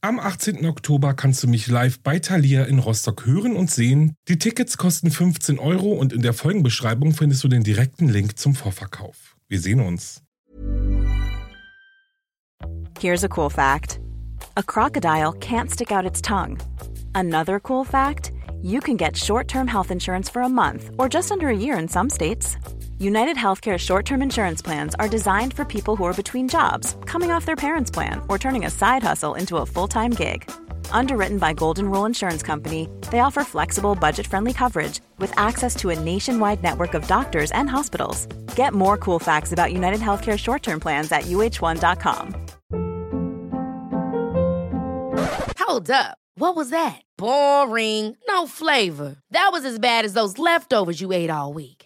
Am 18. Oktober kannst du mich live bei Thalia in Rostock hören und sehen. Die Tickets kosten 15 Euro und in der Folgenbeschreibung findest du den direkten Link zum Vorverkauf. Wir sehen uns. Here's a cool fact: A crocodile can't stick out its tongue. Another cool fact: You can get short-term health insurance for a month or just under a year in some states. United Healthcare short term insurance plans are designed for people who are between jobs, coming off their parents' plan, or turning a side hustle into a full time gig. Underwritten by Golden Rule Insurance Company, they offer flexible, budget friendly coverage with access to a nationwide network of doctors and hospitals. Get more cool facts about United Healthcare short term plans at uh1.com. Hold up. What was that? Boring. No flavor. That was as bad as those leftovers you ate all week.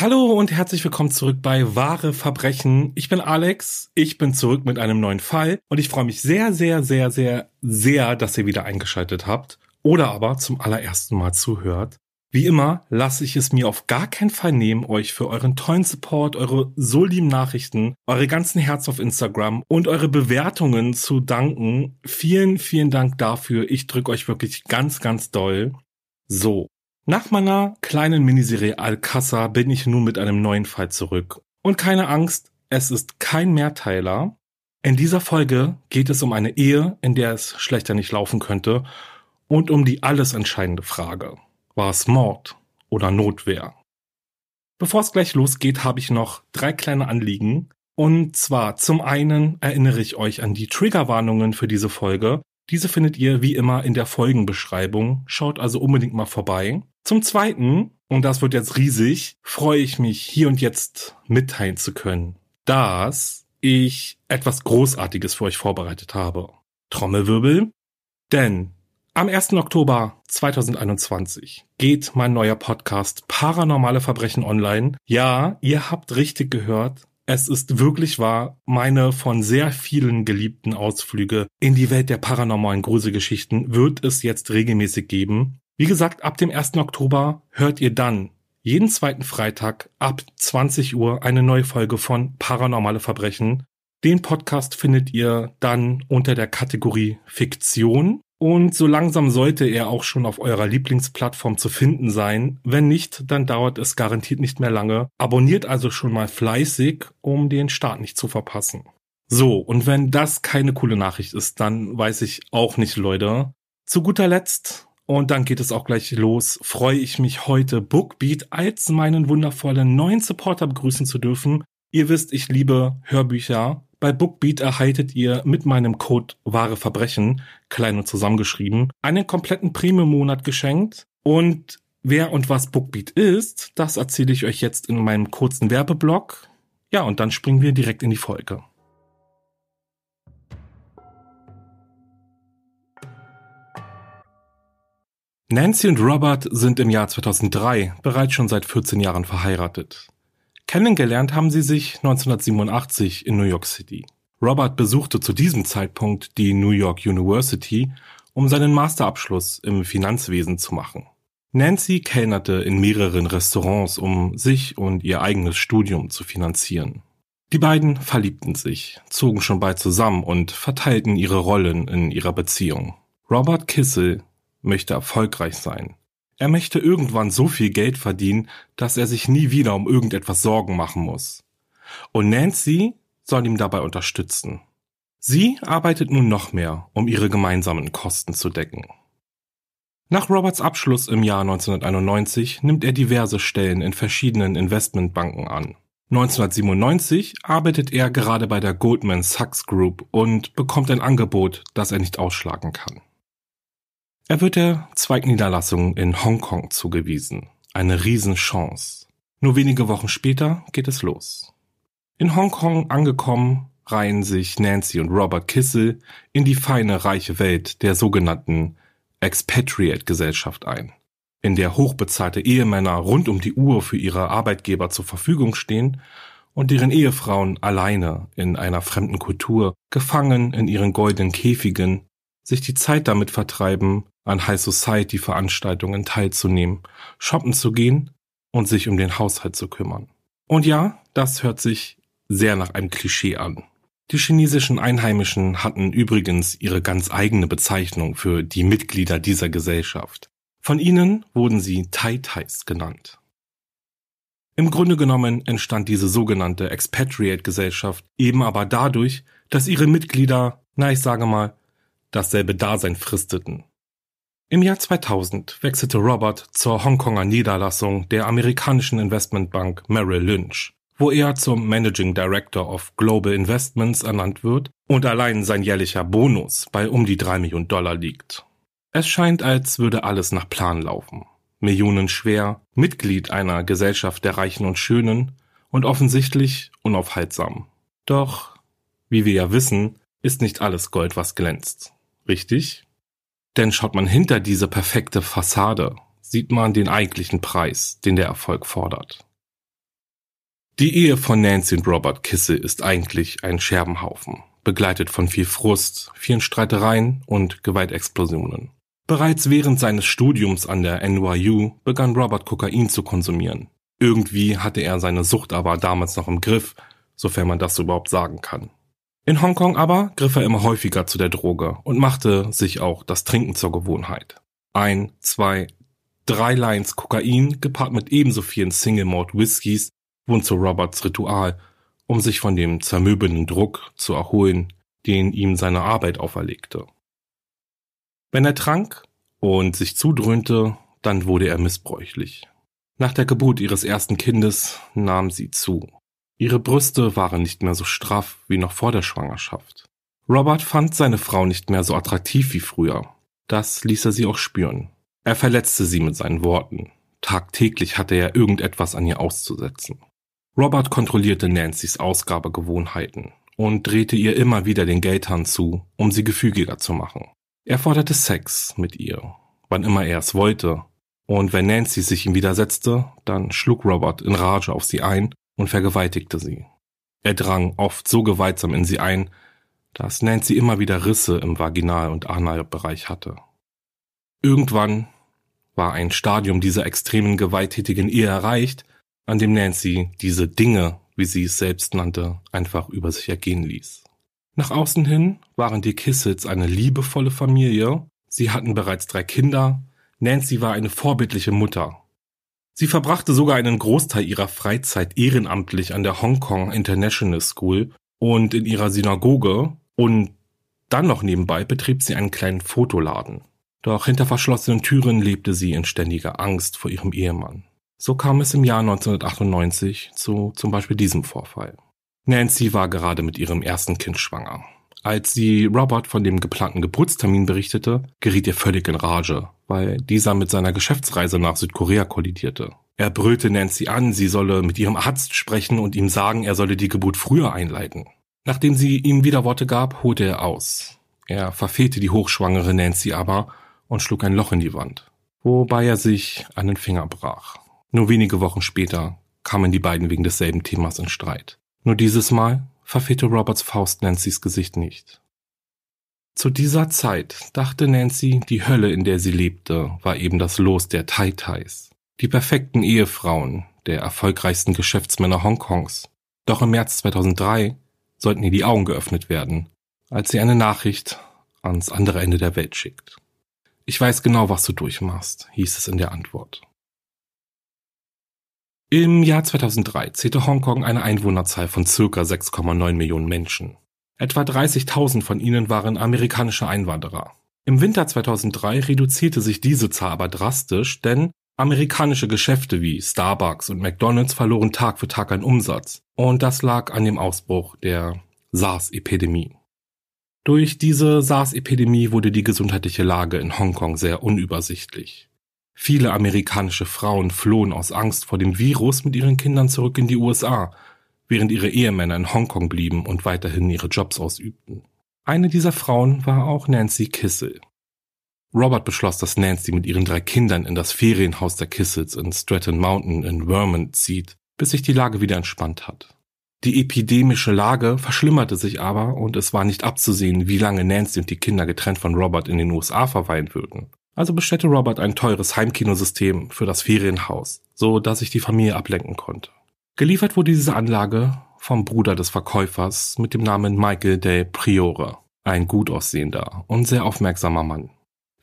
Hallo und herzlich willkommen zurück bei Wahre Verbrechen. Ich bin Alex, ich bin zurück mit einem neuen Fall und ich freue mich sehr, sehr, sehr, sehr, sehr, dass ihr wieder eingeschaltet habt oder aber zum allerersten Mal zuhört. Wie immer lasse ich es mir auf gar keinen Fall nehmen, euch für euren tollen Support, eure so lieben Nachrichten, eure ganzen Herz auf Instagram und eure Bewertungen zu danken. Vielen, vielen Dank dafür. Ich drücke euch wirklich ganz, ganz doll. So, nach meiner kleinen Miniserie Alcassa bin ich nun mit einem neuen Fall zurück. Und keine Angst, es ist kein Mehrteiler. In dieser Folge geht es um eine Ehe, in der es schlechter nicht laufen könnte und um die alles entscheidende Frage. War es Mord oder Notwehr? Bevor es gleich losgeht, habe ich noch drei kleine Anliegen. Und zwar zum einen erinnere ich euch an die Triggerwarnungen für diese Folge. Diese findet ihr wie immer in der Folgenbeschreibung. Schaut also unbedingt mal vorbei. Zum Zweiten, und das wird jetzt riesig, freue ich mich hier und jetzt mitteilen zu können, dass ich etwas Großartiges für euch vorbereitet habe. Trommelwirbel. Denn am 1. Oktober 2021 geht mein neuer Podcast Paranormale Verbrechen online. Ja, ihr habt richtig gehört. Es ist wirklich wahr, meine von sehr vielen geliebten Ausflüge in die Welt der paranormalen Gruselgeschichten wird es jetzt regelmäßig geben. Wie gesagt, ab dem 1. Oktober hört ihr dann jeden zweiten Freitag ab 20 Uhr eine neue Folge von Paranormale Verbrechen. Den Podcast findet ihr dann unter der Kategorie Fiktion. Und so langsam sollte er auch schon auf eurer Lieblingsplattform zu finden sein. Wenn nicht, dann dauert es garantiert nicht mehr lange. Abonniert also schon mal fleißig, um den Start nicht zu verpassen. So, und wenn das keine coole Nachricht ist, dann weiß ich auch nicht, Leute. Zu guter Letzt und dann geht es auch gleich los. Freue ich mich heute Bookbeat als meinen wundervollen neuen Supporter begrüßen zu dürfen. Ihr wisst, ich liebe Hörbücher. Bei Bookbeat erhaltet ihr mit meinem Code wahre Verbrechen, klein und zusammengeschrieben, einen kompletten Premium-Monat geschenkt. Und wer und was Bookbeat ist, das erzähle ich euch jetzt in meinem kurzen Werbeblock. Ja, und dann springen wir direkt in die Folge. Nancy und Robert sind im Jahr 2003 bereits schon seit 14 Jahren verheiratet. Kennengelernt haben sie sich 1987 in New York City. Robert besuchte zu diesem Zeitpunkt die New York University, um seinen Masterabschluss im Finanzwesen zu machen. Nancy kellnerte in mehreren Restaurants, um sich und ihr eigenes Studium zu finanzieren. Die beiden verliebten sich, zogen schon bald zusammen und verteilten ihre Rollen in ihrer Beziehung. Robert Kissel möchte erfolgreich sein. Er möchte irgendwann so viel Geld verdienen, dass er sich nie wieder um irgendetwas Sorgen machen muss. Und Nancy soll ihm dabei unterstützen. Sie arbeitet nun noch mehr, um ihre gemeinsamen Kosten zu decken. Nach Roberts Abschluss im Jahr 1991 nimmt er diverse Stellen in verschiedenen Investmentbanken an. 1997 arbeitet er gerade bei der Goldman Sachs Group und bekommt ein Angebot, das er nicht ausschlagen kann. Er wird der Zweigniederlassung in Hongkong zugewiesen. Eine Riesenchance. Nur wenige Wochen später geht es los. In Hongkong angekommen, reihen sich Nancy und Robert Kissel in die feine, reiche Welt der sogenannten Expatriate-Gesellschaft ein, in der hochbezahlte Ehemänner rund um die Uhr für ihre Arbeitgeber zur Verfügung stehen und deren Ehefrauen alleine in einer fremden Kultur, gefangen in ihren goldenen Käfigen, sich die Zeit damit vertreiben, an High Society Veranstaltungen teilzunehmen, shoppen zu gehen und sich um den Haushalt zu kümmern. Und ja, das hört sich sehr nach einem Klischee an. Die chinesischen Einheimischen hatten übrigens ihre ganz eigene Bezeichnung für die Mitglieder dieser Gesellschaft. Von ihnen wurden sie Tai-Tais genannt. Im Grunde genommen entstand diese sogenannte Expatriate-Gesellschaft eben aber dadurch, dass ihre Mitglieder, na ich sage mal, dasselbe Dasein fristeten. Im Jahr 2000 wechselte Robert zur Hongkonger Niederlassung der amerikanischen Investmentbank Merrill Lynch wo er zum Managing Director of Global Investments ernannt wird und allein sein jährlicher Bonus bei um die drei Millionen Dollar liegt. Es scheint, als würde alles nach Plan laufen. Millionen schwer, Mitglied einer Gesellschaft der Reichen und Schönen und offensichtlich unaufhaltsam. Doch, wie wir ja wissen, ist nicht alles Gold, was glänzt. Richtig? Denn schaut man hinter diese perfekte Fassade, sieht man den eigentlichen Preis, den der Erfolg fordert. Die Ehe von Nancy und Robert Kisse ist eigentlich ein Scherbenhaufen, begleitet von viel Frust, vielen Streitereien und Gewaltexplosionen. Bereits während seines Studiums an der NYU begann Robert Kokain zu konsumieren. Irgendwie hatte er seine Sucht aber damals noch im Griff, sofern man das überhaupt sagen kann. In Hongkong aber griff er immer häufiger zu der Droge und machte sich auch das Trinken zur Gewohnheit. Ein, zwei, drei Lines Kokain gepaart mit ebenso vielen Single Malt Whiskys wurden zu Roberts Ritual, um sich von dem zermürbenden Druck zu erholen, den ihm seine Arbeit auferlegte. Wenn er trank und sich zudröhnte, dann wurde er missbräuchlich. Nach der Geburt ihres ersten Kindes nahm sie zu. Ihre Brüste waren nicht mehr so straff wie noch vor der Schwangerschaft. Robert fand seine Frau nicht mehr so attraktiv wie früher. Das ließ er sie auch spüren. Er verletzte sie mit seinen Worten. Tagtäglich hatte er irgendetwas an ihr auszusetzen. Robert kontrollierte Nancy's Ausgabegewohnheiten und drehte ihr immer wieder den Geldhahn zu, um sie gefügiger zu machen. Er forderte Sex mit ihr, wann immer er es wollte, und wenn Nancy sich ihm widersetzte, dann schlug Robert in Rage auf sie ein und vergewaltigte sie. Er drang oft so gewaltsam in sie ein, dass Nancy immer wieder Risse im Vaginal- und Analbereich hatte. Irgendwann war ein Stadium dieser extremen gewalttätigen Ehe erreicht, an dem Nancy diese Dinge, wie sie es selbst nannte, einfach über sich ergehen ließ. Nach außen hin waren die Kissels eine liebevolle Familie, sie hatten bereits drei Kinder, Nancy war eine vorbildliche Mutter. Sie verbrachte sogar einen Großteil ihrer Freizeit ehrenamtlich an der Hong Kong International School und in ihrer Synagoge und dann noch nebenbei betrieb sie einen kleinen Fotoladen. Doch hinter verschlossenen Türen lebte sie in ständiger Angst vor ihrem Ehemann. So kam es im Jahr 1998 zu zum Beispiel diesem Vorfall. Nancy war gerade mit ihrem ersten Kind schwanger. Als sie Robert von dem geplanten Geburtstermin berichtete, geriet er völlig in Rage, weil dieser mit seiner Geschäftsreise nach Südkorea kollidierte. Er brüllte Nancy an, sie solle mit ihrem Arzt sprechen und ihm sagen, er solle die Geburt früher einleiten. Nachdem sie ihm wieder Worte gab, holte er aus. Er verfehlte die hochschwangere Nancy aber und schlug ein Loch in die Wand, wobei er sich einen Finger brach. Nur wenige Wochen später kamen die beiden wegen desselben Themas in Streit. Nur dieses Mal verfehlte Roberts Faust Nancys Gesicht nicht. Zu dieser Zeit dachte Nancy, die Hölle, in der sie lebte, war eben das Los der Tai-Tais, die perfekten Ehefrauen der erfolgreichsten Geschäftsmänner Hongkongs. Doch im März 2003 sollten ihr die Augen geöffnet werden, als sie eine Nachricht ans andere Ende der Welt schickt. Ich weiß genau, was du durchmachst, hieß es in der Antwort. Im Jahr 2003 zählte Hongkong eine Einwohnerzahl von circa 6,9 Millionen Menschen. Etwa 30.000 von ihnen waren amerikanische Einwanderer. Im Winter 2003 reduzierte sich diese Zahl aber drastisch, denn amerikanische Geschäfte wie Starbucks und McDonald's verloren Tag für Tag an Umsatz. Und das lag an dem Ausbruch der SARS-Epidemie. Durch diese SARS-Epidemie wurde die gesundheitliche Lage in Hongkong sehr unübersichtlich. Viele amerikanische Frauen flohen aus Angst vor dem Virus mit ihren Kindern zurück in die USA, während ihre Ehemänner in Hongkong blieben und weiterhin ihre Jobs ausübten. Eine dieser Frauen war auch Nancy Kissel. Robert beschloss, dass Nancy mit ihren drei Kindern in das Ferienhaus der Kissels in Stratton Mountain in Vermont zieht, bis sich die Lage wieder entspannt hat. Die epidemische Lage verschlimmerte sich aber und es war nicht abzusehen, wie lange Nancy und die Kinder getrennt von Robert in den USA verweilen würden. Also bestellte Robert ein teures Heimkinosystem für das Ferienhaus, so dass sich die Familie ablenken konnte. Geliefert wurde diese Anlage vom Bruder des Verkäufers mit dem Namen Michael Del Priore, ein gut aussehender und sehr aufmerksamer Mann.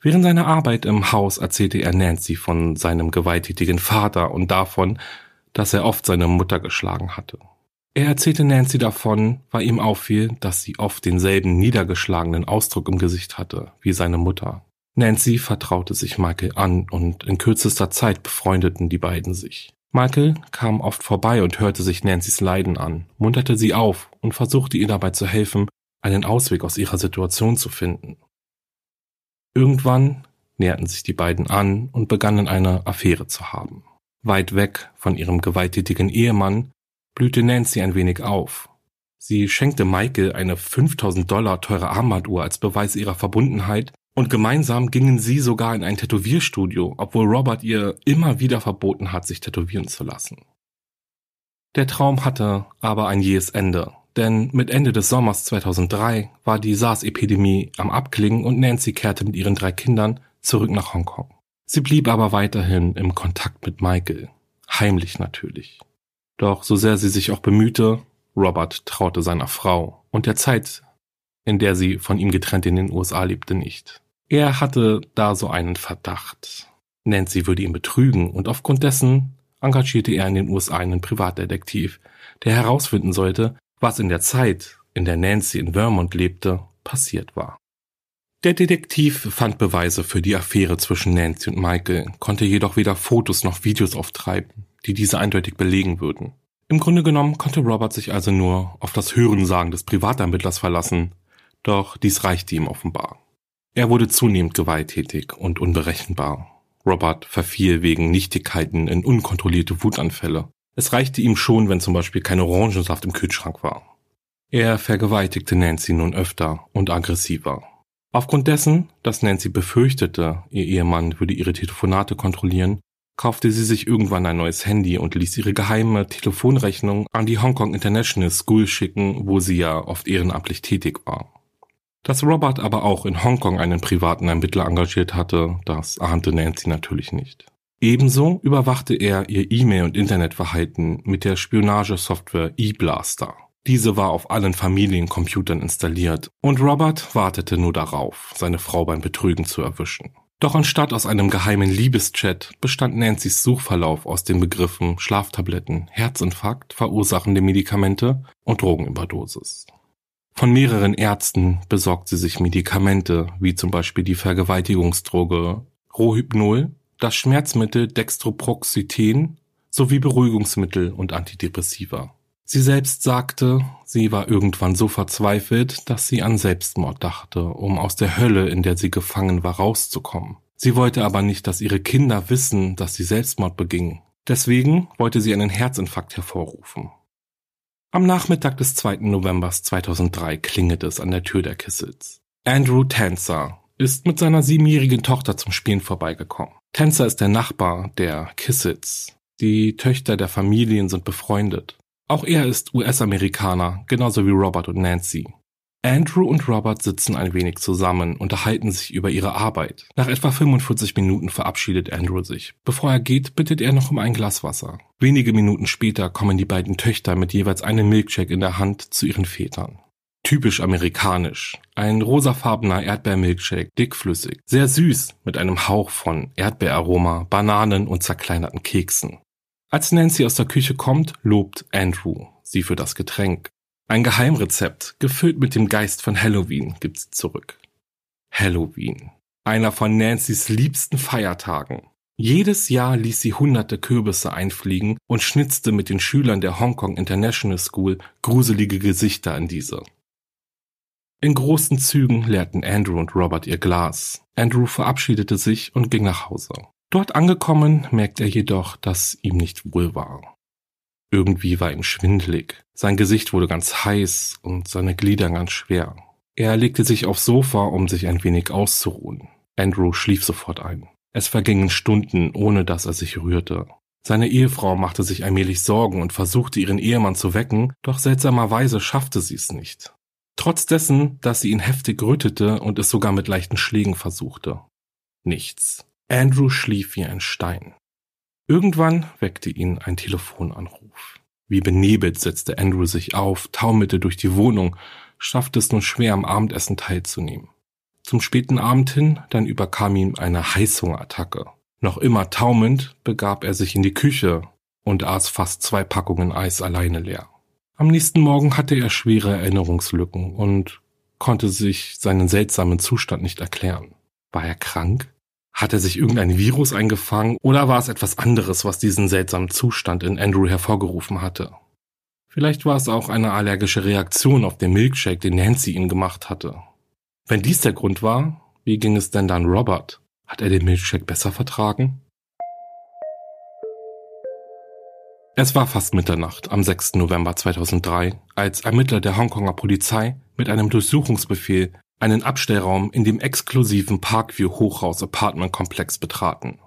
Während seiner Arbeit im Haus erzählte er Nancy von seinem gewalttätigen Vater und davon, dass er oft seine Mutter geschlagen hatte. Er erzählte Nancy davon, weil ihm auffiel, dass sie oft denselben niedergeschlagenen Ausdruck im Gesicht hatte wie seine Mutter. Nancy vertraute sich Michael an und in kürzester Zeit befreundeten die beiden sich. Michael kam oft vorbei und hörte sich Nancy's Leiden an, munterte sie auf und versuchte ihr dabei zu helfen, einen Ausweg aus ihrer Situation zu finden. Irgendwann näherten sich die beiden an und begannen eine Affäre zu haben. Weit weg von ihrem gewalttätigen Ehemann blühte Nancy ein wenig auf. Sie schenkte Michael eine 5000 Dollar teure Armbanduhr als Beweis ihrer Verbundenheit und gemeinsam gingen sie sogar in ein Tätowierstudio, obwohl Robert ihr immer wieder verboten hat, sich tätowieren zu lassen. Der Traum hatte aber ein jähes Ende, denn mit Ende des Sommers 2003 war die SARS-Epidemie am Abklingen und Nancy kehrte mit ihren drei Kindern zurück nach Hongkong. Sie blieb aber weiterhin im Kontakt mit Michael. Heimlich natürlich. Doch so sehr sie sich auch bemühte, Robert traute seiner Frau und der Zeit, in der sie von ihm getrennt in den USA lebte, nicht. Er hatte da so einen Verdacht. Nancy würde ihn betrügen und aufgrund dessen engagierte er in den USA einen Privatdetektiv, der herausfinden sollte, was in der Zeit, in der Nancy in Vermont lebte, passiert war. Der Detektiv fand Beweise für die Affäre zwischen Nancy und Michael, konnte jedoch weder Fotos noch Videos auftreiben, die diese eindeutig belegen würden. Im Grunde genommen konnte Robert sich also nur auf das Hörensagen des Privatermittlers verlassen, doch dies reichte ihm offenbar. Er wurde zunehmend gewalttätig und unberechenbar. Robert verfiel wegen Nichtigkeiten in unkontrollierte Wutanfälle. Es reichte ihm schon, wenn zum Beispiel kein Orangensaft im Kühlschrank war. Er vergewaltigte Nancy nun öfter und aggressiver. Aufgrund dessen, dass Nancy befürchtete, ihr Ehemann würde ihre Telefonate kontrollieren, kaufte sie sich irgendwann ein neues Handy und ließ ihre geheime Telefonrechnung an die Hong Kong International School schicken, wo sie ja oft ehrenamtlich tätig war. Dass Robert aber auch in Hongkong einen privaten Ermittler engagiert hatte, das ahnte Nancy natürlich nicht. Ebenso überwachte er ihr E-Mail- und Internetverhalten mit der Spionagesoftware eBlaster. Diese war auf allen Familiencomputern installiert und Robert wartete nur darauf, seine Frau beim Betrügen zu erwischen. Doch anstatt aus einem geheimen Liebeschat bestand Nancy's Suchverlauf aus den Begriffen Schlaftabletten, Herzinfarkt, verursachende Medikamente und Drogenüberdosis. Von mehreren Ärzten besorgt sie sich Medikamente, wie zum Beispiel die Vergewaltigungsdroge Rohypnol, das Schmerzmittel Dextroproxethen sowie Beruhigungsmittel und Antidepressiva. Sie selbst sagte, sie war irgendwann so verzweifelt, dass sie an Selbstmord dachte, um aus der Hölle, in der sie gefangen war, rauszukommen. Sie wollte aber nicht, dass ihre Kinder wissen, dass sie Selbstmord beging. Deswegen wollte sie einen Herzinfarkt hervorrufen. Am Nachmittag des 2. November 2003 klingelt es an der Tür der Kissels. Andrew Tanzer ist mit seiner siebenjährigen Tochter zum Spielen vorbeigekommen. Tanzer ist der Nachbar der Kissels. Die Töchter der Familien sind befreundet. Auch er ist US-Amerikaner, genauso wie Robert und Nancy. Andrew und Robert sitzen ein wenig zusammen, unterhalten sich über ihre Arbeit. Nach etwa 45 Minuten verabschiedet Andrew sich. Bevor er geht, bittet er noch um ein Glas Wasser. Wenige Minuten später kommen die beiden Töchter mit jeweils einem Milkshake in der Hand zu ihren Vätern. Typisch amerikanisch. Ein rosafarbener Erdbeermilkshake, dickflüssig, sehr süß, mit einem Hauch von Erdbeeraroma, Bananen und zerkleinerten Keksen. Als Nancy aus der Küche kommt, lobt Andrew sie für das Getränk. Ein Geheimrezept, gefüllt mit dem Geist von Halloween, gibt's zurück. Halloween. Einer von Nancy's liebsten Feiertagen. Jedes Jahr ließ sie hunderte Kürbisse einfliegen und schnitzte mit den Schülern der Hong Kong International School gruselige Gesichter in diese. In großen Zügen leerten Andrew und Robert ihr Glas. Andrew verabschiedete sich und ging nach Hause. Dort angekommen merkt er jedoch, dass ihm nicht wohl war. Irgendwie war ihm schwindlig. Sein Gesicht wurde ganz heiß und seine Glieder ganz schwer. Er legte sich aufs Sofa, um sich ein wenig auszuruhen. Andrew schlief sofort ein. Es vergingen Stunden, ohne dass er sich rührte. Seine Ehefrau machte sich allmählich Sorgen und versuchte ihren Ehemann zu wecken, doch seltsamerweise schaffte sie es nicht. Trotz dessen, dass sie ihn heftig rötete und es sogar mit leichten Schlägen versuchte. Nichts. Andrew schlief wie ein Stein. Irgendwann weckte ihn ein Telefonanruf. Wie benebelt setzte Andrew sich auf, taumelte durch die Wohnung, schaffte es nur schwer am Abendessen teilzunehmen. Zum späten Abend hin, dann überkam ihm eine Heißhungerattacke. Noch immer taumelnd begab er sich in die Küche und aß fast zwei Packungen Eis alleine leer. Am nächsten Morgen hatte er schwere Erinnerungslücken und konnte sich seinen seltsamen Zustand nicht erklären. War er krank? Hat er sich irgendein Virus eingefangen oder war es etwas anderes, was diesen seltsamen Zustand in Andrew hervorgerufen hatte? Vielleicht war es auch eine allergische Reaktion auf den Milkshake, den Nancy ihm gemacht hatte. Wenn dies der Grund war, wie ging es denn dann Robert? Hat er den Milkshake besser vertragen? Es war fast Mitternacht am 6. November 2003, als Ermittler der Hongkonger Polizei mit einem Durchsuchungsbefehl einen Abstellraum in dem exklusiven Parkview Hochhaus Apartment Komplex betraten.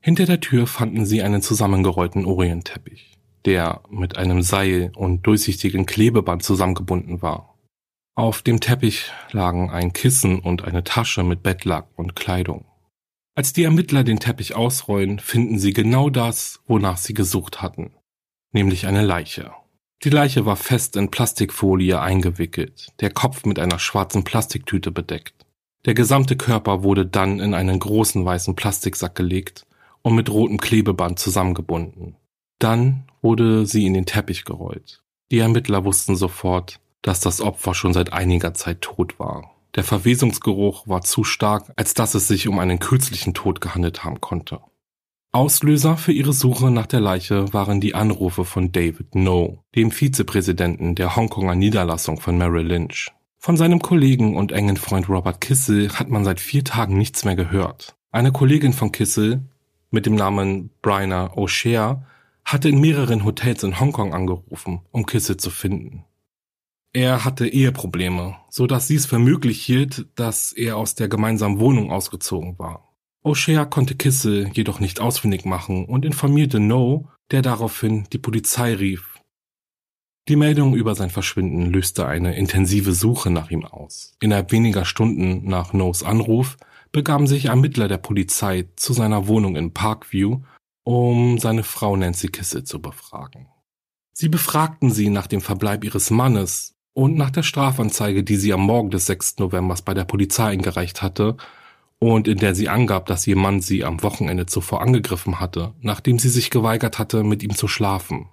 Hinter der Tür fanden sie einen zusammengerollten Orientteppich, der mit einem Seil und durchsichtigen Klebeband zusammengebunden war. Auf dem Teppich lagen ein Kissen und eine Tasche mit Bettlack und Kleidung. Als die Ermittler den Teppich ausrollen, finden sie genau das, wonach sie gesucht hatten nämlich eine Leiche. Die Leiche war fest in Plastikfolie eingewickelt, der Kopf mit einer schwarzen Plastiktüte bedeckt. Der gesamte Körper wurde dann in einen großen weißen Plastiksack gelegt und mit rotem Klebeband zusammengebunden. Dann wurde sie in den Teppich gerollt. Die Ermittler wussten sofort, dass das Opfer schon seit einiger Zeit tot war. Der Verwesungsgeruch war zu stark, als dass es sich um einen kürzlichen Tod gehandelt haben konnte. Auslöser für ihre Suche nach der Leiche waren die Anrufe von David No, dem Vizepräsidenten der Hongkonger Niederlassung von Merrill Lynch. Von seinem Kollegen und engen Freund Robert Kissel hat man seit vier Tagen nichts mehr gehört. Eine Kollegin von Kissel mit dem Namen Bryna O'Shea hatte in mehreren Hotels in Hongkong angerufen, um Kissel zu finden. Er hatte Eheprobleme, so dass sie es für möglich hielt, dass er aus der gemeinsamen Wohnung ausgezogen war. O'Shea konnte Kissel jedoch nicht ausfindig machen und informierte No, der daraufhin die Polizei rief. Die Meldung über sein Verschwinden löste eine intensive Suche nach ihm aus. Innerhalb weniger Stunden nach No's Anruf begaben sich Ermittler der Polizei zu seiner Wohnung in Parkview, um seine Frau Nancy Kissel zu befragen. Sie befragten sie nach dem Verbleib ihres Mannes und nach der Strafanzeige, die sie am Morgen des 6. Novembers bei der Polizei eingereicht hatte, und in der sie angab, dass ihr Mann sie am Wochenende zuvor angegriffen hatte, nachdem sie sich geweigert hatte, mit ihm zu schlafen.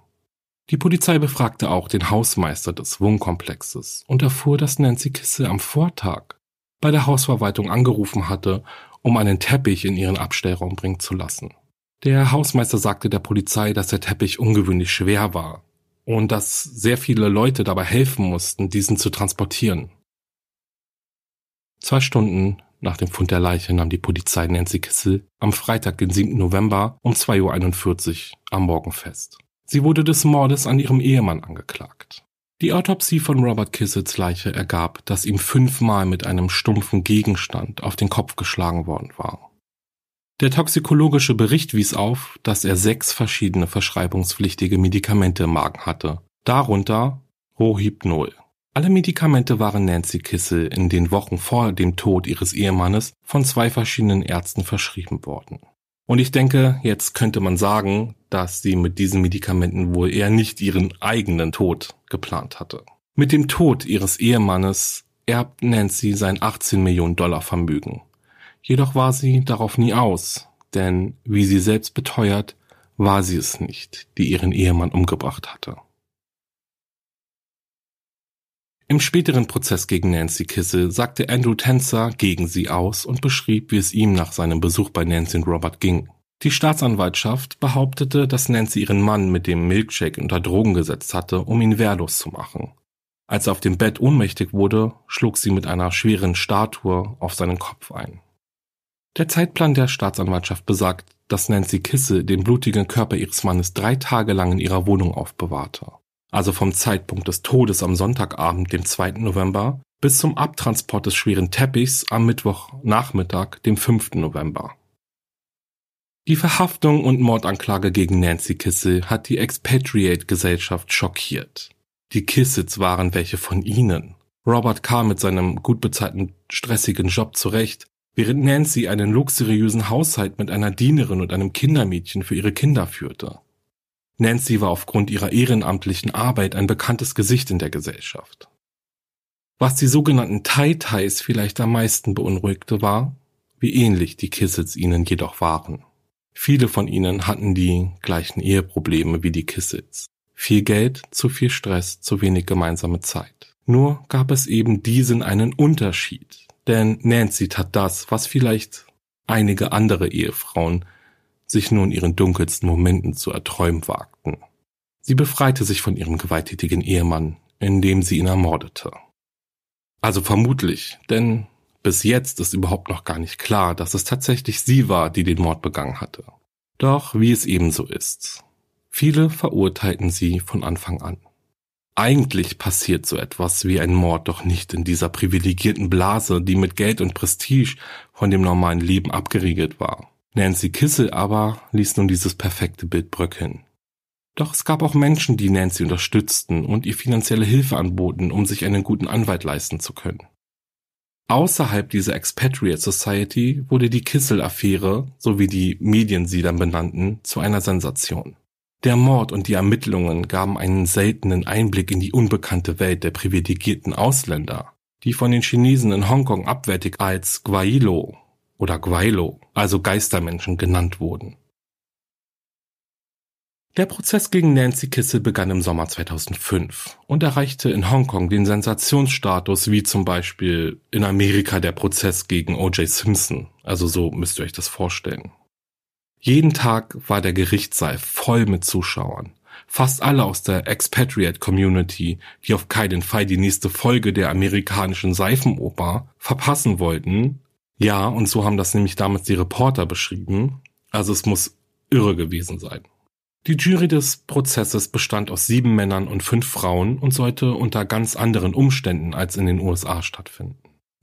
Die Polizei befragte auch den Hausmeister des Wohnkomplexes und erfuhr, dass Nancy Kisse am Vortag bei der Hausverwaltung angerufen hatte, um einen Teppich in ihren Abstellraum bringen zu lassen. Der Hausmeister sagte der Polizei, dass der Teppich ungewöhnlich schwer war und dass sehr viele Leute dabei helfen mussten, diesen zu transportieren. Zwei Stunden nach dem Fund der Leiche nahm die Polizei Nancy Kissel am Freitag, den 7. November um 2.41 Uhr am Morgen fest. Sie wurde des Mordes an ihrem Ehemann angeklagt. Die Autopsie von Robert Kissels Leiche ergab, dass ihm fünfmal mit einem stumpfen Gegenstand auf den Kopf geschlagen worden war. Der toxikologische Bericht wies auf, dass er sechs verschiedene verschreibungspflichtige Medikamente im Magen hatte, darunter Rohypnol. Alle Medikamente waren Nancy Kissel in den Wochen vor dem Tod ihres Ehemannes von zwei verschiedenen Ärzten verschrieben worden. Und ich denke, jetzt könnte man sagen, dass sie mit diesen Medikamenten wohl eher nicht ihren eigenen Tod geplant hatte. Mit dem Tod ihres Ehemannes erbt Nancy sein 18 Millionen Dollar Vermögen. Jedoch war sie darauf nie aus, denn wie sie selbst beteuert, war sie es nicht, die ihren Ehemann umgebracht hatte. Im späteren Prozess gegen Nancy Kissel sagte Andrew Tenzer gegen sie aus und beschrieb, wie es ihm nach seinem Besuch bei Nancy und Robert ging. Die Staatsanwaltschaft behauptete, dass Nancy ihren Mann mit dem Milkshake unter Drogen gesetzt hatte, um ihn wehrlos zu machen. Als er auf dem Bett ohnmächtig wurde, schlug sie mit einer schweren Statue auf seinen Kopf ein. Der Zeitplan der Staatsanwaltschaft besagt, dass Nancy Kissel den blutigen Körper ihres Mannes drei Tage lang in ihrer Wohnung aufbewahrte. Also vom Zeitpunkt des Todes am Sonntagabend, dem 2. November, bis zum Abtransport des schweren Teppichs am Mittwochnachmittag, dem 5. November. Die Verhaftung und Mordanklage gegen Nancy Kissel hat die Expatriate-Gesellschaft schockiert. Die Kissels waren welche von ihnen. Robert kam mit seinem gut bezahlten, stressigen Job zurecht, während Nancy einen luxuriösen Haushalt mit einer Dienerin und einem Kindermädchen für ihre Kinder führte. Nancy war aufgrund ihrer ehrenamtlichen Arbeit ein bekanntes Gesicht in der Gesellschaft. Was die sogenannten Tai-Tais vielleicht am meisten beunruhigte war, wie ähnlich die Kissels ihnen jedoch waren. Viele von ihnen hatten die gleichen Eheprobleme wie die Kissels. Viel Geld, zu viel Stress, zu wenig gemeinsame Zeit. Nur gab es eben diesen einen Unterschied. Denn Nancy tat das, was vielleicht einige andere Ehefrauen sich nur in ihren dunkelsten Momenten zu erträumen wagten. Sie befreite sich von ihrem gewalttätigen Ehemann, indem sie ihn ermordete. Also vermutlich, denn bis jetzt ist überhaupt noch gar nicht klar, dass es tatsächlich sie war, die den Mord begangen hatte. Doch wie es ebenso ist. Viele verurteilten sie von Anfang an. Eigentlich passiert so etwas wie ein Mord doch nicht in dieser privilegierten Blase, die mit Geld und Prestige von dem normalen Leben abgeriegelt war. Nancy Kissel aber ließ nun dieses perfekte Bild bröckeln. Doch es gab auch Menschen, die Nancy unterstützten und ihr finanzielle Hilfe anboten, um sich einen guten Anwalt leisten zu können. Außerhalb dieser Expatriate Society wurde die Kissel-Affäre, so wie die Medien sie dann benannten, zu einer Sensation. Der Mord und die Ermittlungen gaben einen seltenen Einblick in die unbekannte Welt der privilegierten Ausländer, die von den Chinesen in Hongkong abwertig als Guailo oder Guailo, also Geistermenschen, genannt wurden. Der Prozess gegen Nancy Kissel begann im Sommer 2005 und erreichte in Hongkong den Sensationsstatus wie zum Beispiel in Amerika der Prozess gegen O.J. Simpson. Also so müsst ihr euch das vorstellen. Jeden Tag war der Gerichtssaal voll mit Zuschauern. Fast alle aus der Expatriate Community, die auf keinen Fall die nächste Folge der amerikanischen Seifenoper verpassen wollten. Ja, und so haben das nämlich damals die Reporter beschrieben. Also es muss irre gewesen sein. Die Jury des Prozesses bestand aus sieben Männern und fünf Frauen und sollte unter ganz anderen Umständen als in den USA stattfinden.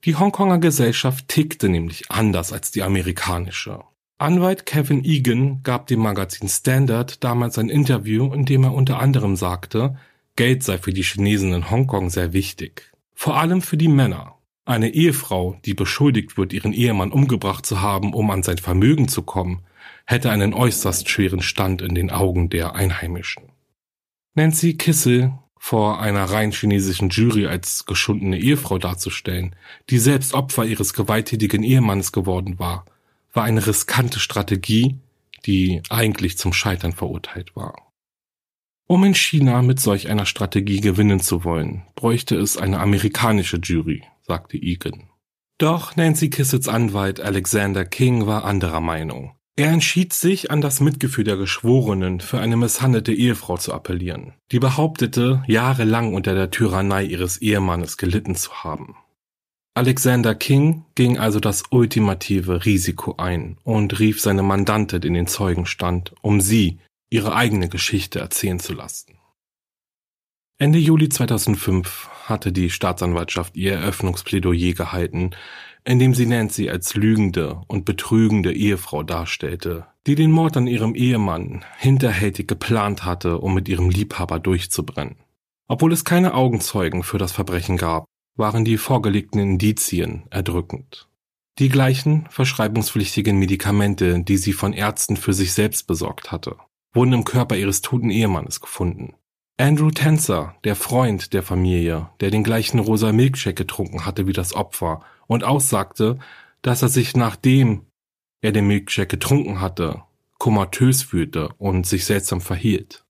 Die Hongkonger Gesellschaft tickte nämlich anders als die amerikanische. Anwalt Kevin Egan gab dem Magazin Standard damals ein Interview, in dem er unter anderem sagte, Geld sei für die Chinesen in Hongkong sehr wichtig. Vor allem für die Männer. Eine Ehefrau, die beschuldigt wird, ihren Ehemann umgebracht zu haben, um an sein Vermögen zu kommen, hätte einen äußerst schweren Stand in den Augen der Einheimischen. Nancy Kissel vor einer rein chinesischen Jury als geschundene Ehefrau darzustellen, die selbst Opfer ihres gewalttätigen Ehemannes geworden war, war eine riskante Strategie, die eigentlich zum Scheitern verurteilt war. Um in China mit solch einer Strategie gewinnen zu wollen, bräuchte es eine amerikanische Jury, sagte Egan. Doch Nancy Kissels Anwalt Alexander King war anderer Meinung. Er entschied sich, an das Mitgefühl der Geschworenen für eine misshandelte Ehefrau zu appellieren, die behauptete, jahrelang unter der Tyrannei ihres Ehemannes gelitten zu haben. Alexander King ging also das ultimative Risiko ein und rief seine Mandantin in den Zeugenstand, um sie ihre eigene Geschichte erzählen zu lassen. Ende Juli 2005 hatte die Staatsanwaltschaft ihr Eröffnungsplädoyer gehalten, indem sie Nancy als lügende und betrügende Ehefrau darstellte, die den Mord an ihrem Ehemann hinterhältig geplant hatte, um mit ihrem Liebhaber durchzubrennen. Obwohl es keine Augenzeugen für das Verbrechen gab, waren die vorgelegten Indizien erdrückend. Die gleichen verschreibungspflichtigen Medikamente, die sie von Ärzten für sich selbst besorgt hatte, wurden im Körper ihres toten Ehemannes gefunden. Andrew Tenzer, der Freund der Familie, der den gleichen rosa Milkshake getrunken hatte wie das Opfer und aussagte, dass er sich nachdem er den Milkshake getrunken hatte, komatös fühlte und sich seltsam verhielt.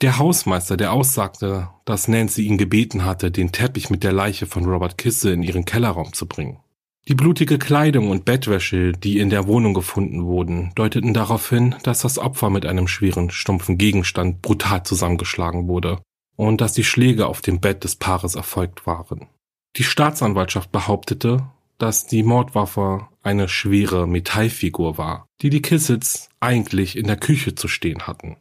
Der Hausmeister, der aussagte, dass Nancy ihn gebeten hatte, den Teppich mit der Leiche von Robert Kisse in ihren Kellerraum zu bringen. Die blutige Kleidung und Bettwäsche, die in der Wohnung gefunden wurden, deuteten darauf hin, dass das Opfer mit einem schweren, stumpfen Gegenstand brutal zusammengeschlagen wurde und dass die Schläge auf dem Bett des Paares erfolgt waren. Die Staatsanwaltschaft behauptete, dass die Mordwaffe eine schwere Metallfigur war, die die Kissits eigentlich in der Küche zu stehen hatten.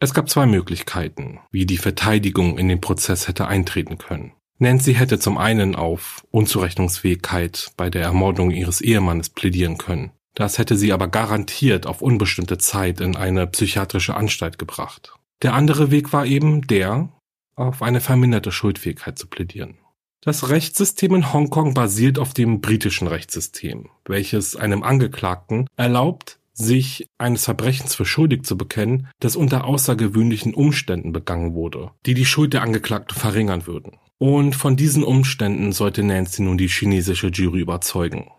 Es gab zwei Möglichkeiten, wie die Verteidigung in den Prozess hätte eintreten können. Nancy hätte zum einen auf Unzurechnungsfähigkeit bei der Ermordung ihres Ehemannes plädieren können. Das hätte sie aber garantiert auf unbestimmte Zeit in eine psychiatrische Anstalt gebracht. Der andere Weg war eben der, auf eine verminderte Schuldfähigkeit zu plädieren. Das Rechtssystem in Hongkong basiert auf dem britischen Rechtssystem, welches einem Angeklagten erlaubt, sich eines Verbrechens für schuldig zu bekennen, das unter außergewöhnlichen Umständen begangen wurde, die die Schuld der Angeklagten verringern würden. Und von diesen Umständen sollte Nancy nun die chinesische Jury überzeugen.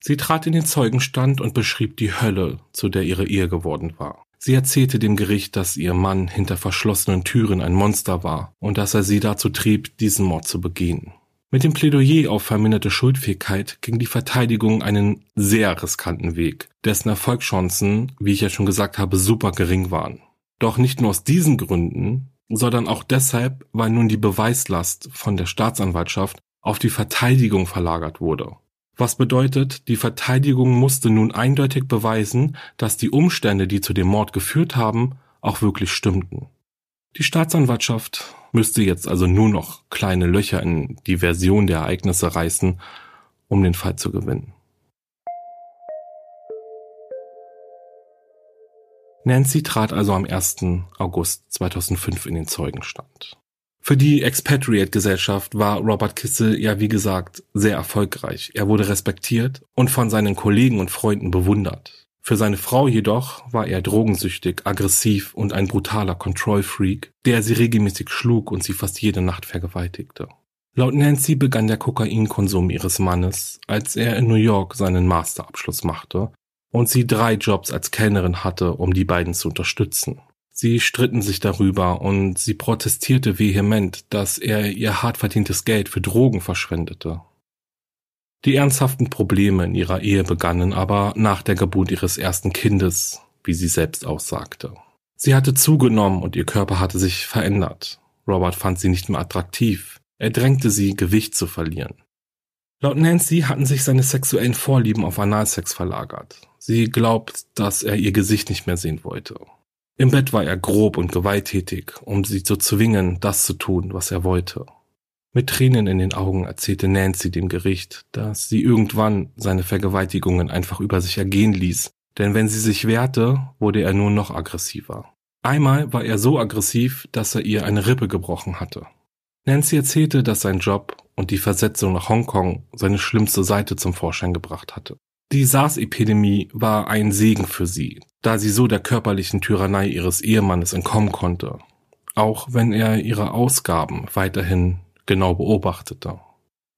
Sie trat in den Zeugenstand und beschrieb die Hölle, zu der ihre Ehe geworden war. Sie erzählte dem Gericht, dass ihr Mann hinter verschlossenen Türen ein Monster war und dass er sie dazu trieb, diesen Mord zu begehen. Mit dem Plädoyer auf verminderte Schuldfähigkeit ging die Verteidigung einen sehr riskanten Weg, dessen Erfolgschancen, wie ich ja schon gesagt habe, super gering waren. Doch nicht nur aus diesen Gründen, sondern auch deshalb, weil nun die Beweislast von der Staatsanwaltschaft auf die Verteidigung verlagert wurde. Was bedeutet, die Verteidigung musste nun eindeutig beweisen, dass die Umstände, die zu dem Mord geführt haben, auch wirklich stimmten. Die Staatsanwaltschaft müsste jetzt also nur noch kleine Löcher in die Version der Ereignisse reißen, um den Fall zu gewinnen. Nancy trat also am 1. August 2005 in den Zeugenstand. Für die Expatriate-Gesellschaft war Robert Kissel ja wie gesagt sehr erfolgreich. Er wurde respektiert und von seinen Kollegen und Freunden bewundert. Für seine Frau jedoch war er drogensüchtig, aggressiv und ein brutaler Control-Freak, der sie regelmäßig schlug und sie fast jede Nacht vergewaltigte. Laut Nancy begann der Kokainkonsum ihres Mannes, als er in New York seinen Masterabschluss machte und sie drei Jobs als Kellnerin hatte, um die beiden zu unterstützen. Sie stritten sich darüber und sie protestierte vehement, dass er ihr hart verdientes Geld für Drogen verschwendete. Die ernsthaften Probleme in ihrer Ehe begannen aber nach der Geburt ihres ersten Kindes, wie sie selbst aussagte. Sie hatte zugenommen und ihr Körper hatte sich verändert. Robert fand sie nicht mehr attraktiv. Er drängte sie, Gewicht zu verlieren. Laut Nancy hatten sich seine sexuellen Vorlieben auf Analsex verlagert. Sie glaubt, dass er ihr Gesicht nicht mehr sehen wollte. Im Bett war er grob und gewalttätig, um sie zu zwingen, das zu tun, was er wollte. Mit Tränen in den Augen erzählte Nancy dem Gericht, dass sie irgendwann seine Vergewaltigungen einfach über sich ergehen ließ, denn wenn sie sich wehrte, wurde er nur noch aggressiver. Einmal war er so aggressiv, dass er ihr eine Rippe gebrochen hatte. Nancy erzählte, dass sein Job und die Versetzung nach Hongkong seine schlimmste Seite zum Vorschein gebracht hatte. Die SARS-Epidemie war ein Segen für sie, da sie so der körperlichen Tyrannei ihres Ehemannes entkommen konnte, auch wenn er ihre Ausgaben weiterhin genau beobachtete.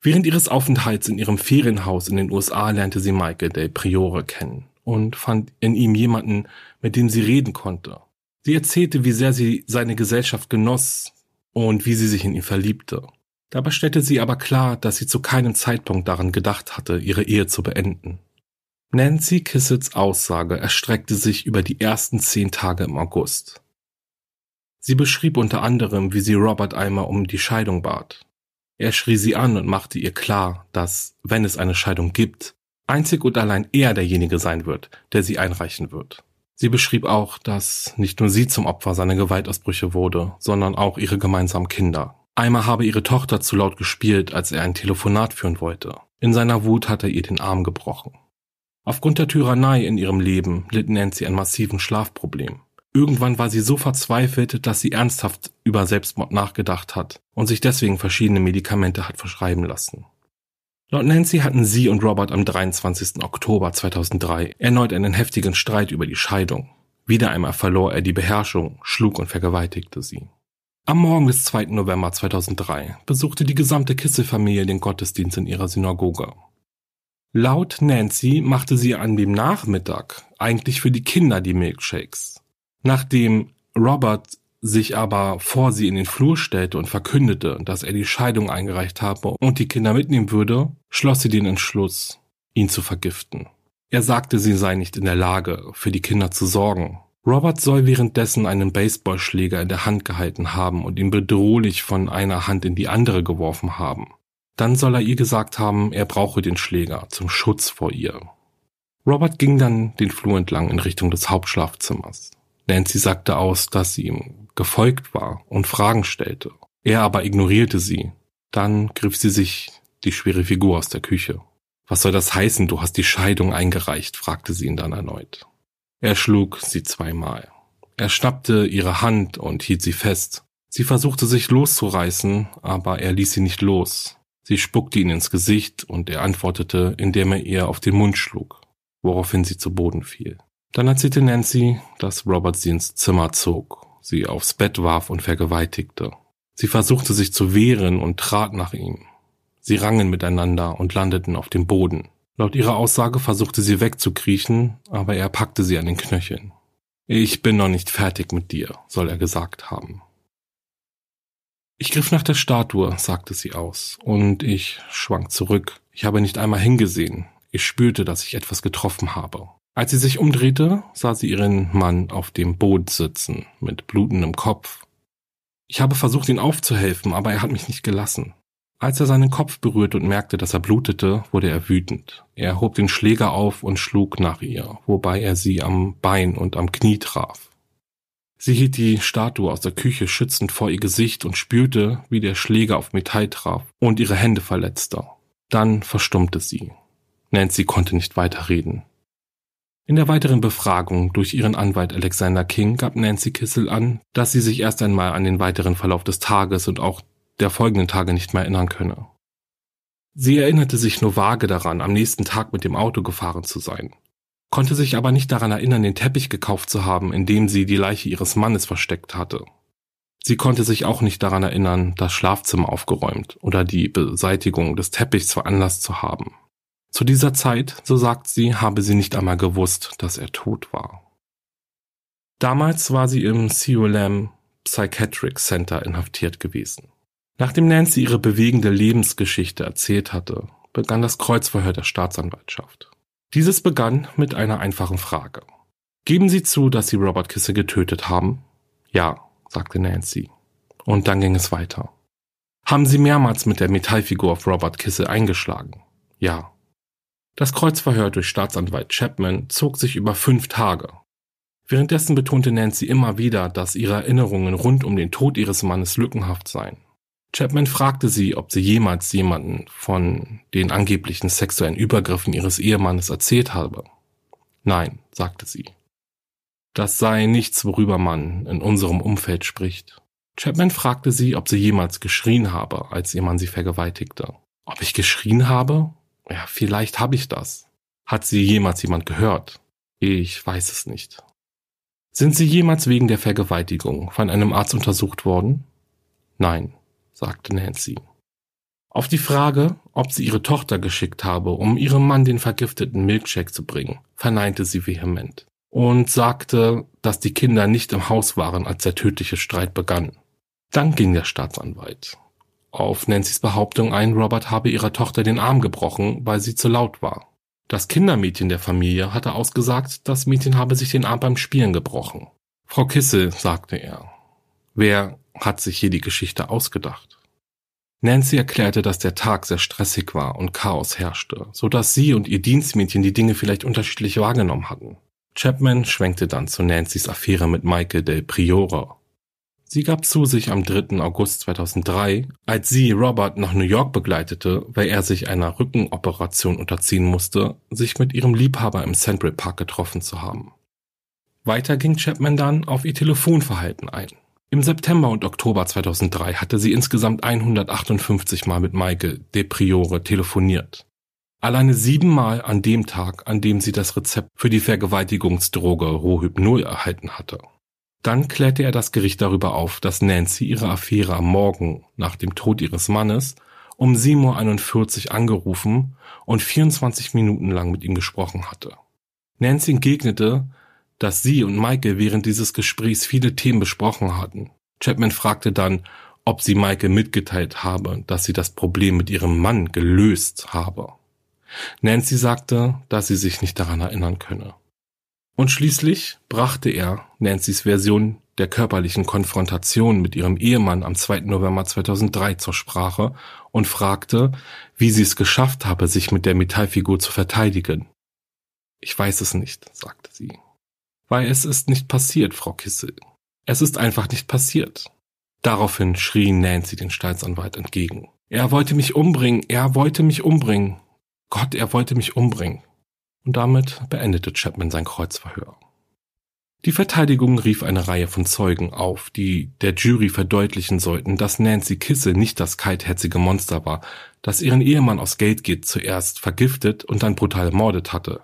Während ihres Aufenthalts in ihrem Ferienhaus in den USA lernte sie Michael Del Priore kennen und fand in ihm jemanden, mit dem sie reden konnte. Sie erzählte, wie sehr sie seine Gesellschaft genoss und wie sie sich in ihn verliebte. Dabei stellte sie aber klar, dass sie zu keinem Zeitpunkt daran gedacht hatte, ihre Ehe zu beenden. Nancy Kissets Aussage erstreckte sich über die ersten zehn Tage im August. Sie beschrieb unter anderem, wie sie Robert einmal um die Scheidung bat. Er schrie sie an und machte ihr klar, dass, wenn es eine Scheidung gibt, einzig und allein er derjenige sein wird, der sie einreichen wird. Sie beschrieb auch, dass nicht nur sie zum Opfer seiner Gewaltausbrüche wurde, sondern auch ihre gemeinsamen Kinder. Einmal habe ihre Tochter zu laut gespielt, als er ein Telefonat führen wollte. In seiner Wut hat er ihr den Arm gebrochen. Aufgrund der Tyrannei in ihrem Leben litt Nancy ein massiven Schlafproblem. Irgendwann war sie so verzweifelt, dass sie ernsthaft über Selbstmord nachgedacht hat und sich deswegen verschiedene Medikamente hat verschreiben lassen. Laut Nancy hatten sie und Robert am 23. Oktober 2003 erneut einen heftigen Streit über die Scheidung. Wieder einmal verlor er die Beherrschung, schlug und vergewaltigte sie. Am Morgen des 2. November 2003 besuchte die gesamte Kissel-Familie den Gottesdienst in ihrer Synagoge. Laut Nancy machte sie an dem Nachmittag eigentlich für die Kinder die Milkshakes. Nachdem Robert sich aber vor sie in den Flur stellte und verkündete, dass er die Scheidung eingereicht habe und die Kinder mitnehmen würde, schloss sie den Entschluss, ihn zu vergiften. Er sagte, sie sei nicht in der Lage, für die Kinder zu sorgen. Robert soll währenddessen einen Baseballschläger in der Hand gehalten haben und ihn bedrohlich von einer Hand in die andere geworfen haben. Dann soll er ihr gesagt haben, er brauche den Schläger zum Schutz vor ihr. Robert ging dann den Flur entlang in Richtung des Hauptschlafzimmers. Nancy sagte aus, dass sie ihm gefolgt war und Fragen stellte. Er aber ignorierte sie. Dann griff sie sich die schwere Figur aus der Küche. Was soll das heißen, du hast die Scheidung eingereicht? fragte sie ihn dann erneut. Er schlug sie zweimal. Er schnappte ihre Hand und hielt sie fest. Sie versuchte sich loszureißen, aber er ließ sie nicht los. Sie spuckte ihn ins Gesicht und er antwortete, indem er ihr auf den Mund schlug, woraufhin sie zu Boden fiel. Dann erzählte Nancy, dass Robert sie ins Zimmer zog, sie aufs Bett warf und vergewaltigte. Sie versuchte sich zu wehren und trat nach ihm. Sie rangen miteinander und landeten auf dem Boden. Laut ihrer Aussage versuchte sie wegzukriechen, aber er packte sie an den Knöcheln. Ich bin noch nicht fertig mit dir, soll er gesagt haben. Ich griff nach der Statue, sagte sie aus, und ich schwank zurück. Ich habe nicht einmal hingesehen. Ich spürte, dass ich etwas getroffen habe. Als sie sich umdrehte, sah sie ihren Mann auf dem Boden sitzen, mit blutendem Kopf. Ich habe versucht, ihn aufzuhelfen, aber er hat mich nicht gelassen. Als er seinen Kopf berührte und merkte, dass er blutete, wurde er wütend. Er hob den Schläger auf und schlug nach ihr, wobei er sie am Bein und am Knie traf. Sie hielt die Statue aus der Küche schützend vor ihr Gesicht und spürte, wie der Schläger auf Metall traf und ihre Hände verletzte. Dann verstummte sie. Nancy konnte nicht weiterreden. In der weiteren Befragung durch ihren Anwalt Alexander King gab Nancy Kissel an, dass sie sich erst einmal an den weiteren Verlauf des Tages und auch der folgenden Tage nicht mehr erinnern könne. Sie erinnerte sich nur vage daran, am nächsten Tag mit dem Auto gefahren zu sein, konnte sich aber nicht daran erinnern, den Teppich gekauft zu haben, in dem sie die Leiche ihres Mannes versteckt hatte. Sie konnte sich auch nicht daran erinnern, das Schlafzimmer aufgeräumt oder die Beseitigung des Teppichs veranlasst zu haben. Zu dieser Zeit, so sagt sie, habe sie nicht einmal gewusst, dass er tot war. Damals war sie im CULM Psychiatric Center inhaftiert gewesen. Nachdem Nancy ihre bewegende Lebensgeschichte erzählt hatte, begann das Kreuzverhör der Staatsanwaltschaft. Dieses begann mit einer einfachen Frage. Geben Sie zu, dass Sie Robert Kisse getötet haben? Ja, sagte Nancy. Und dann ging es weiter. Haben Sie mehrmals mit der Metallfigur auf Robert Kisse eingeschlagen? Ja. Das Kreuzverhör durch Staatsanwalt Chapman zog sich über fünf Tage. Währenddessen betonte Nancy immer wieder, dass ihre Erinnerungen rund um den Tod ihres Mannes lückenhaft seien. Chapman fragte sie, ob sie jemals jemanden von den angeblichen sexuellen Übergriffen ihres Ehemannes erzählt habe. Nein, sagte sie. Das sei nichts, worüber man in unserem Umfeld spricht. Chapman fragte sie, ob sie jemals geschrien habe, als ihr Mann sie vergewaltigte. Ob ich geschrien habe? Ja, vielleicht habe ich das. Hat sie jemals jemand gehört? Ich weiß es nicht. Sind Sie jemals wegen der Vergewaltigung von einem Arzt untersucht worden? Nein sagte Nancy. Auf die Frage, ob sie ihre Tochter geschickt habe, um ihrem Mann den vergifteten Milkshake zu bringen, verneinte sie vehement und sagte, dass die Kinder nicht im Haus waren, als der tödliche Streit begann. Dann ging der Staatsanwalt auf Nancy's Behauptung ein, Robert habe ihrer Tochter den Arm gebrochen, weil sie zu laut war. Das Kindermädchen der Familie hatte ausgesagt, das Mädchen habe sich den Arm beim Spielen gebrochen. Frau Kissel, sagte er, wer hat sich hier die Geschichte ausgedacht. Nancy erklärte, dass der Tag sehr stressig war und Chaos herrschte, so dass sie und ihr Dienstmädchen die Dinge vielleicht unterschiedlich wahrgenommen hatten. Chapman schwenkte dann zu Nancys Affäre mit Michael del Priore. Sie gab zu sich am 3. August 2003, als sie Robert nach New York begleitete, weil er sich einer Rückenoperation unterziehen musste, sich mit ihrem Liebhaber im Central Park getroffen zu haben. Weiter ging Chapman dann auf ihr Telefonverhalten ein. Im September und Oktober 2003 hatte sie insgesamt 158 Mal mit Michael de Priore telefoniert. Alleine siebenmal an dem Tag, an dem sie das Rezept für die Vergewaltigungsdroge Rohypnol erhalten hatte. Dann klärte er das Gericht darüber auf, dass Nancy ihre Affäre am Morgen nach dem Tod ihres Mannes um 7.41 Uhr angerufen und 24 Minuten lang mit ihm gesprochen hatte. Nancy entgegnete, dass sie und Michael während dieses Gesprächs viele Themen besprochen hatten. Chapman fragte dann, ob sie Michael mitgeteilt habe, dass sie das Problem mit ihrem Mann gelöst habe. Nancy sagte, dass sie sich nicht daran erinnern könne. Und schließlich brachte er Nancy's Version der körperlichen Konfrontation mit ihrem Ehemann am 2. November 2003 zur Sprache und fragte, wie sie es geschafft habe, sich mit der Metallfigur zu verteidigen. Ich weiß es nicht, sagte sie. Weil es ist nicht passiert, Frau Kissel. Es ist einfach nicht passiert. Daraufhin schrie Nancy den Staatsanwalt entgegen. Er wollte mich umbringen, er wollte mich umbringen. Gott, er wollte mich umbringen. Und damit beendete Chapman sein Kreuzverhör. Die Verteidigung rief eine Reihe von Zeugen auf, die der Jury verdeutlichen sollten, dass Nancy Kissel nicht das kaltherzige Monster war, das ihren Ehemann aus Geldgier zuerst vergiftet und dann brutal ermordet hatte.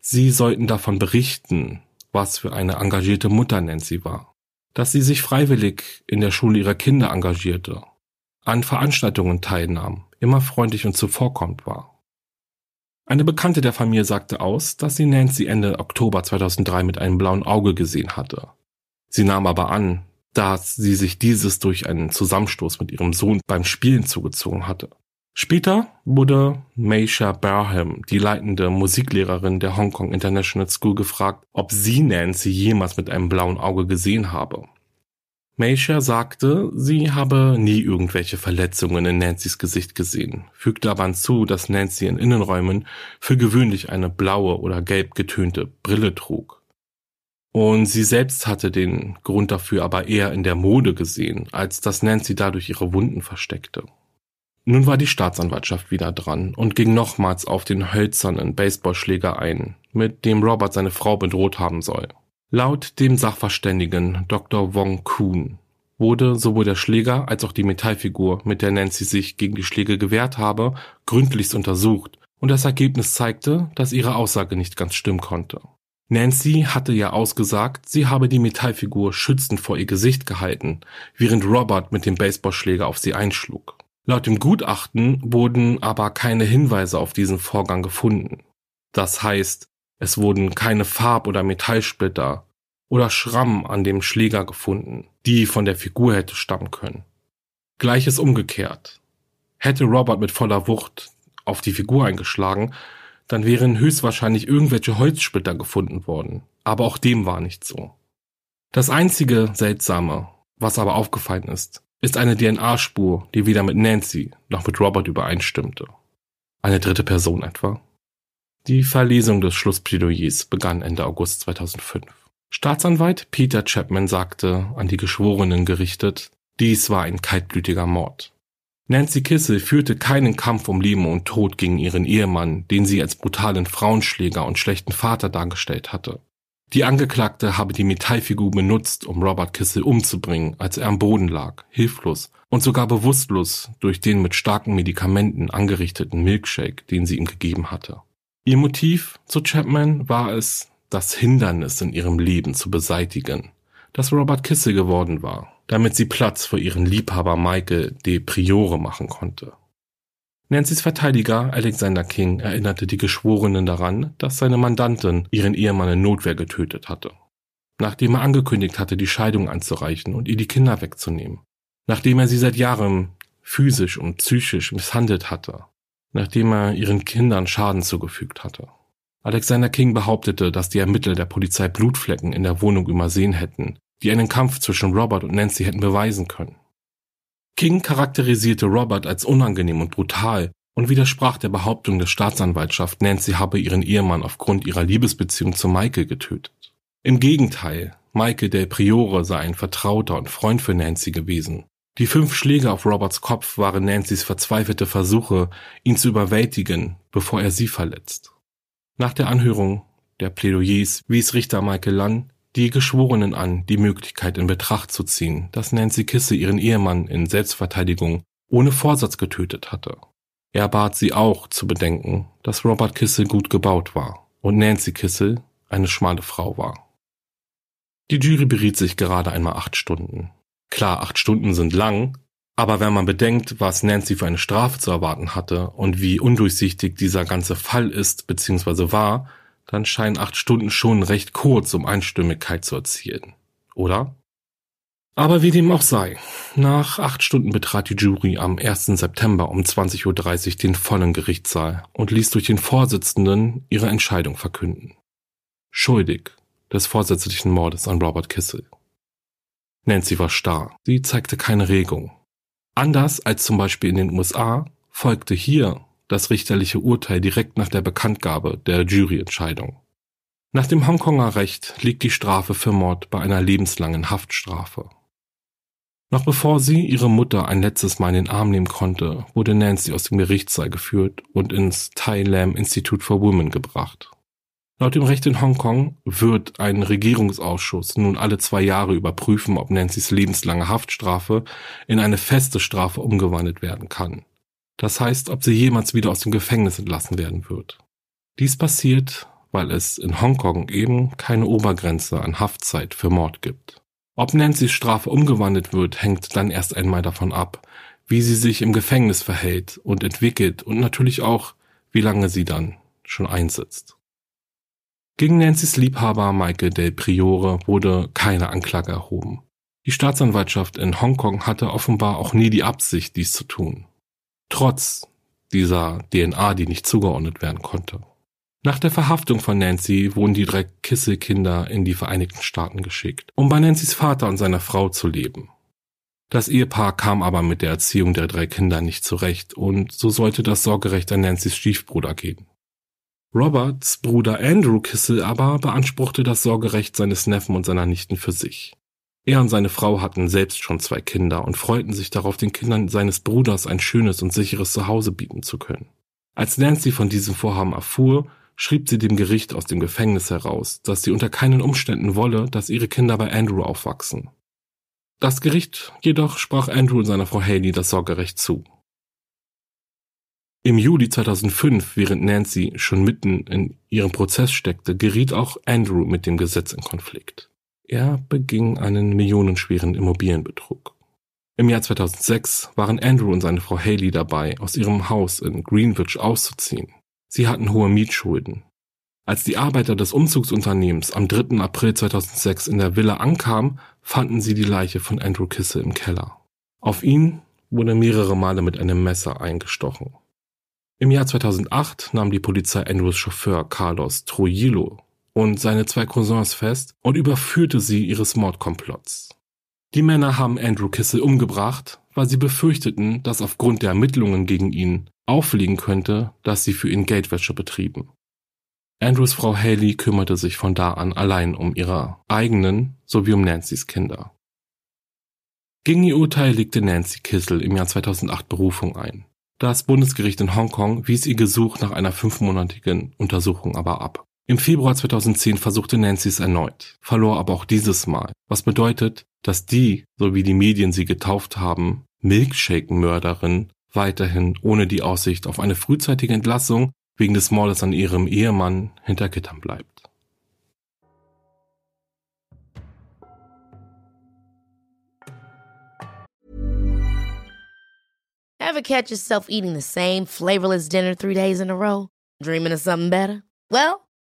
Sie sollten davon berichten, was für eine engagierte Mutter Nancy war, dass sie sich freiwillig in der Schule ihrer Kinder engagierte, an Veranstaltungen teilnahm, immer freundlich und zuvorkommend war. Eine Bekannte der Familie sagte aus, dass sie Nancy Ende Oktober 2003 mit einem blauen Auge gesehen hatte. Sie nahm aber an, dass sie sich dieses durch einen Zusammenstoß mit ihrem Sohn beim Spielen zugezogen hatte. Später wurde Meisha Barham, die leitende Musiklehrerin der Hong Kong International School, gefragt, ob sie Nancy jemals mit einem blauen Auge gesehen habe. Meisha sagte, sie habe nie irgendwelche Verletzungen in Nancy's Gesicht gesehen, fügte aber hinzu, dass Nancy in Innenräumen für gewöhnlich eine blaue oder gelb getönte Brille trug. Und sie selbst hatte den Grund dafür aber eher in der Mode gesehen, als dass Nancy dadurch ihre Wunden versteckte. Nun war die Staatsanwaltschaft wieder dran und ging nochmals auf den hölzernen Baseballschläger ein, mit dem Robert seine Frau bedroht haben soll. Laut dem Sachverständigen Dr. Wong Kuhn wurde sowohl der Schläger als auch die Metallfigur, mit der Nancy sich gegen die Schläge gewehrt habe, gründlichst untersucht und das Ergebnis zeigte, dass ihre Aussage nicht ganz stimmen konnte. Nancy hatte ja ausgesagt, sie habe die Metallfigur schützend vor ihr Gesicht gehalten, während Robert mit dem Baseballschläger auf sie einschlug. Laut dem Gutachten wurden aber keine Hinweise auf diesen Vorgang gefunden. Das heißt, es wurden keine Farb- oder Metallsplitter oder Schramm an dem Schläger gefunden, die von der Figur hätte stammen können. Gleiches umgekehrt. Hätte Robert mit voller Wucht auf die Figur eingeschlagen, dann wären höchstwahrscheinlich irgendwelche Holzsplitter gefunden worden. Aber auch dem war nicht so. Das einzige Seltsame, was aber aufgefallen ist, ist eine DNA-Spur, die weder mit Nancy noch mit Robert übereinstimmte. Eine dritte Person etwa? Die Verlesung des Schlussplädoyers begann Ende August 2005. Staatsanwalt Peter Chapman sagte, an die Geschworenen gerichtet, dies war ein kaltblütiger Mord. Nancy Kissel führte keinen Kampf um Leben und Tod gegen ihren Ehemann, den sie als brutalen Frauenschläger und schlechten Vater dargestellt hatte. Die Angeklagte habe die Metallfigur benutzt, um Robert Kissel umzubringen, als er am Boden lag, hilflos und sogar bewusstlos durch den mit starken Medikamenten angerichteten Milkshake, den sie ihm gegeben hatte. Ihr Motiv zu Chapman war es, das Hindernis in ihrem Leben zu beseitigen, das Robert Kissel geworden war, damit sie Platz für ihren Liebhaber Michael de Priore machen konnte. Nancy's Verteidiger Alexander King erinnerte die Geschworenen daran, dass seine Mandantin ihren Ehemann in Notwehr getötet hatte. Nachdem er angekündigt hatte, die Scheidung anzureichen und ihr die Kinder wegzunehmen. Nachdem er sie seit Jahren physisch und psychisch misshandelt hatte nachdem er ihren Kindern Schaden zugefügt hatte. Alexander King behauptete, dass die Ermittler der Polizei Blutflecken in der Wohnung übersehen hätten, die einen Kampf zwischen Robert und Nancy hätten beweisen können. King charakterisierte Robert als unangenehm und brutal und widersprach der Behauptung der Staatsanwaltschaft, Nancy habe ihren Ehemann aufgrund ihrer Liebesbeziehung zu Michael getötet. Im Gegenteil, Michael del Priore sei ein Vertrauter und Freund für Nancy gewesen die fünf Schläge auf Roberts Kopf waren Nancys verzweifelte Versuche, ihn zu überwältigen, bevor er sie verletzt. Nach der Anhörung der Plädoyers wies Richter Michael Lunn die Geschworenen an, die Möglichkeit in Betracht zu ziehen, dass Nancy Kisse ihren Ehemann in Selbstverteidigung ohne Vorsatz getötet hatte. Er bat sie auch zu bedenken, dass Robert Kissel gut gebaut war und Nancy Kissel eine schmale Frau war. Die Jury beriet sich gerade einmal acht Stunden. Klar, acht Stunden sind lang, aber wenn man bedenkt, was Nancy für eine Strafe zu erwarten hatte und wie undurchsichtig dieser ganze Fall ist bzw. war, dann scheinen acht Stunden schon recht kurz, um Einstimmigkeit zu erzielen. Oder? Aber wie dem auch sei, nach acht Stunden betrat die Jury am 1. September um 20.30 Uhr den vollen Gerichtssaal und ließ durch den Vorsitzenden ihre Entscheidung verkünden. Schuldig des vorsätzlichen Mordes an Robert Kissel. Nancy war starr, sie zeigte keine Regung. Anders als zum Beispiel in den USA folgte hier das richterliche Urteil direkt nach der Bekanntgabe der Juryentscheidung. Nach dem Hongkonger Recht liegt die Strafe für Mord bei einer lebenslangen Haftstrafe. Noch bevor sie ihre Mutter ein letztes Mal in den Arm nehmen konnte, wurde Nancy aus dem Gerichtssaal geführt und ins Tai Lam Institute for Women gebracht. Laut dem Recht in Hongkong wird ein Regierungsausschuss nun alle zwei Jahre überprüfen, ob Nancy's lebenslange Haftstrafe in eine feste Strafe umgewandelt werden kann. Das heißt, ob sie jemals wieder aus dem Gefängnis entlassen werden wird. Dies passiert, weil es in Hongkong eben keine Obergrenze an Haftzeit für Mord gibt. Ob Nancy's Strafe umgewandelt wird, hängt dann erst einmal davon ab, wie sie sich im Gefängnis verhält und entwickelt und natürlich auch, wie lange sie dann schon einsitzt. Gegen Nancy's Liebhaber Michael Del Priore wurde keine Anklage erhoben. Die Staatsanwaltschaft in Hongkong hatte offenbar auch nie die Absicht, dies zu tun. Trotz dieser DNA, die nicht zugeordnet werden konnte. Nach der Verhaftung von Nancy wurden die drei Kissel-Kinder in die Vereinigten Staaten geschickt, um bei Nancy's Vater und seiner Frau zu leben. Das Ehepaar kam aber mit der Erziehung der drei Kinder nicht zurecht und so sollte das Sorgerecht an Nancy's Stiefbruder gehen. Roberts Bruder Andrew Kissel aber beanspruchte das Sorgerecht seines Neffen und seiner Nichten für sich. Er und seine Frau hatten selbst schon zwei Kinder und freuten sich darauf, den Kindern seines Bruders ein schönes und sicheres Zuhause bieten zu können. Als Nancy von diesem Vorhaben erfuhr, schrieb sie dem Gericht aus dem Gefängnis heraus, dass sie unter keinen Umständen wolle, dass ihre Kinder bei Andrew aufwachsen. Das Gericht jedoch sprach Andrew und seiner Frau Haley das Sorgerecht zu. Im Juli 2005, während Nancy schon mitten in ihrem Prozess steckte, geriet auch Andrew mit dem Gesetz in Konflikt. Er beging einen millionenschweren Immobilienbetrug. Im Jahr 2006 waren Andrew und seine Frau Haley dabei, aus ihrem Haus in Greenwich auszuziehen. Sie hatten hohe Mietschulden. Als die Arbeiter des Umzugsunternehmens am 3. April 2006 in der Villa ankamen, fanden sie die Leiche von Andrew Kisse im Keller. Auf ihn wurde mehrere Male mit einem Messer eingestochen. Im Jahr 2008 nahm die Polizei Andrews Chauffeur Carlos Trujillo und seine zwei Cousins fest und überführte sie ihres Mordkomplotts. Die Männer haben Andrew Kissel umgebracht, weil sie befürchteten, dass aufgrund der Ermittlungen gegen ihn auffliegen könnte, dass sie für ihn Geldwäsche betrieben. Andrews Frau Haley kümmerte sich von da an allein um ihre eigenen sowie um Nancys Kinder. Gegen ihr Urteil legte Nancy Kissel im Jahr 2008 Berufung ein. Das Bundesgericht in Hongkong wies ihr Gesuch nach einer fünfmonatigen Untersuchung aber ab. Im Februar 2010 versuchte Nancy es erneut, verlor aber auch dieses Mal, was bedeutet, dass die, so wie die Medien sie getauft haben, Milkshake-Mörderin weiterhin ohne die Aussicht auf eine frühzeitige Entlassung wegen des Mordes an ihrem Ehemann hinter Gittern bleibt. Ever catch yourself eating the same flavorless dinner three days in a row? Dreaming of something better? Well,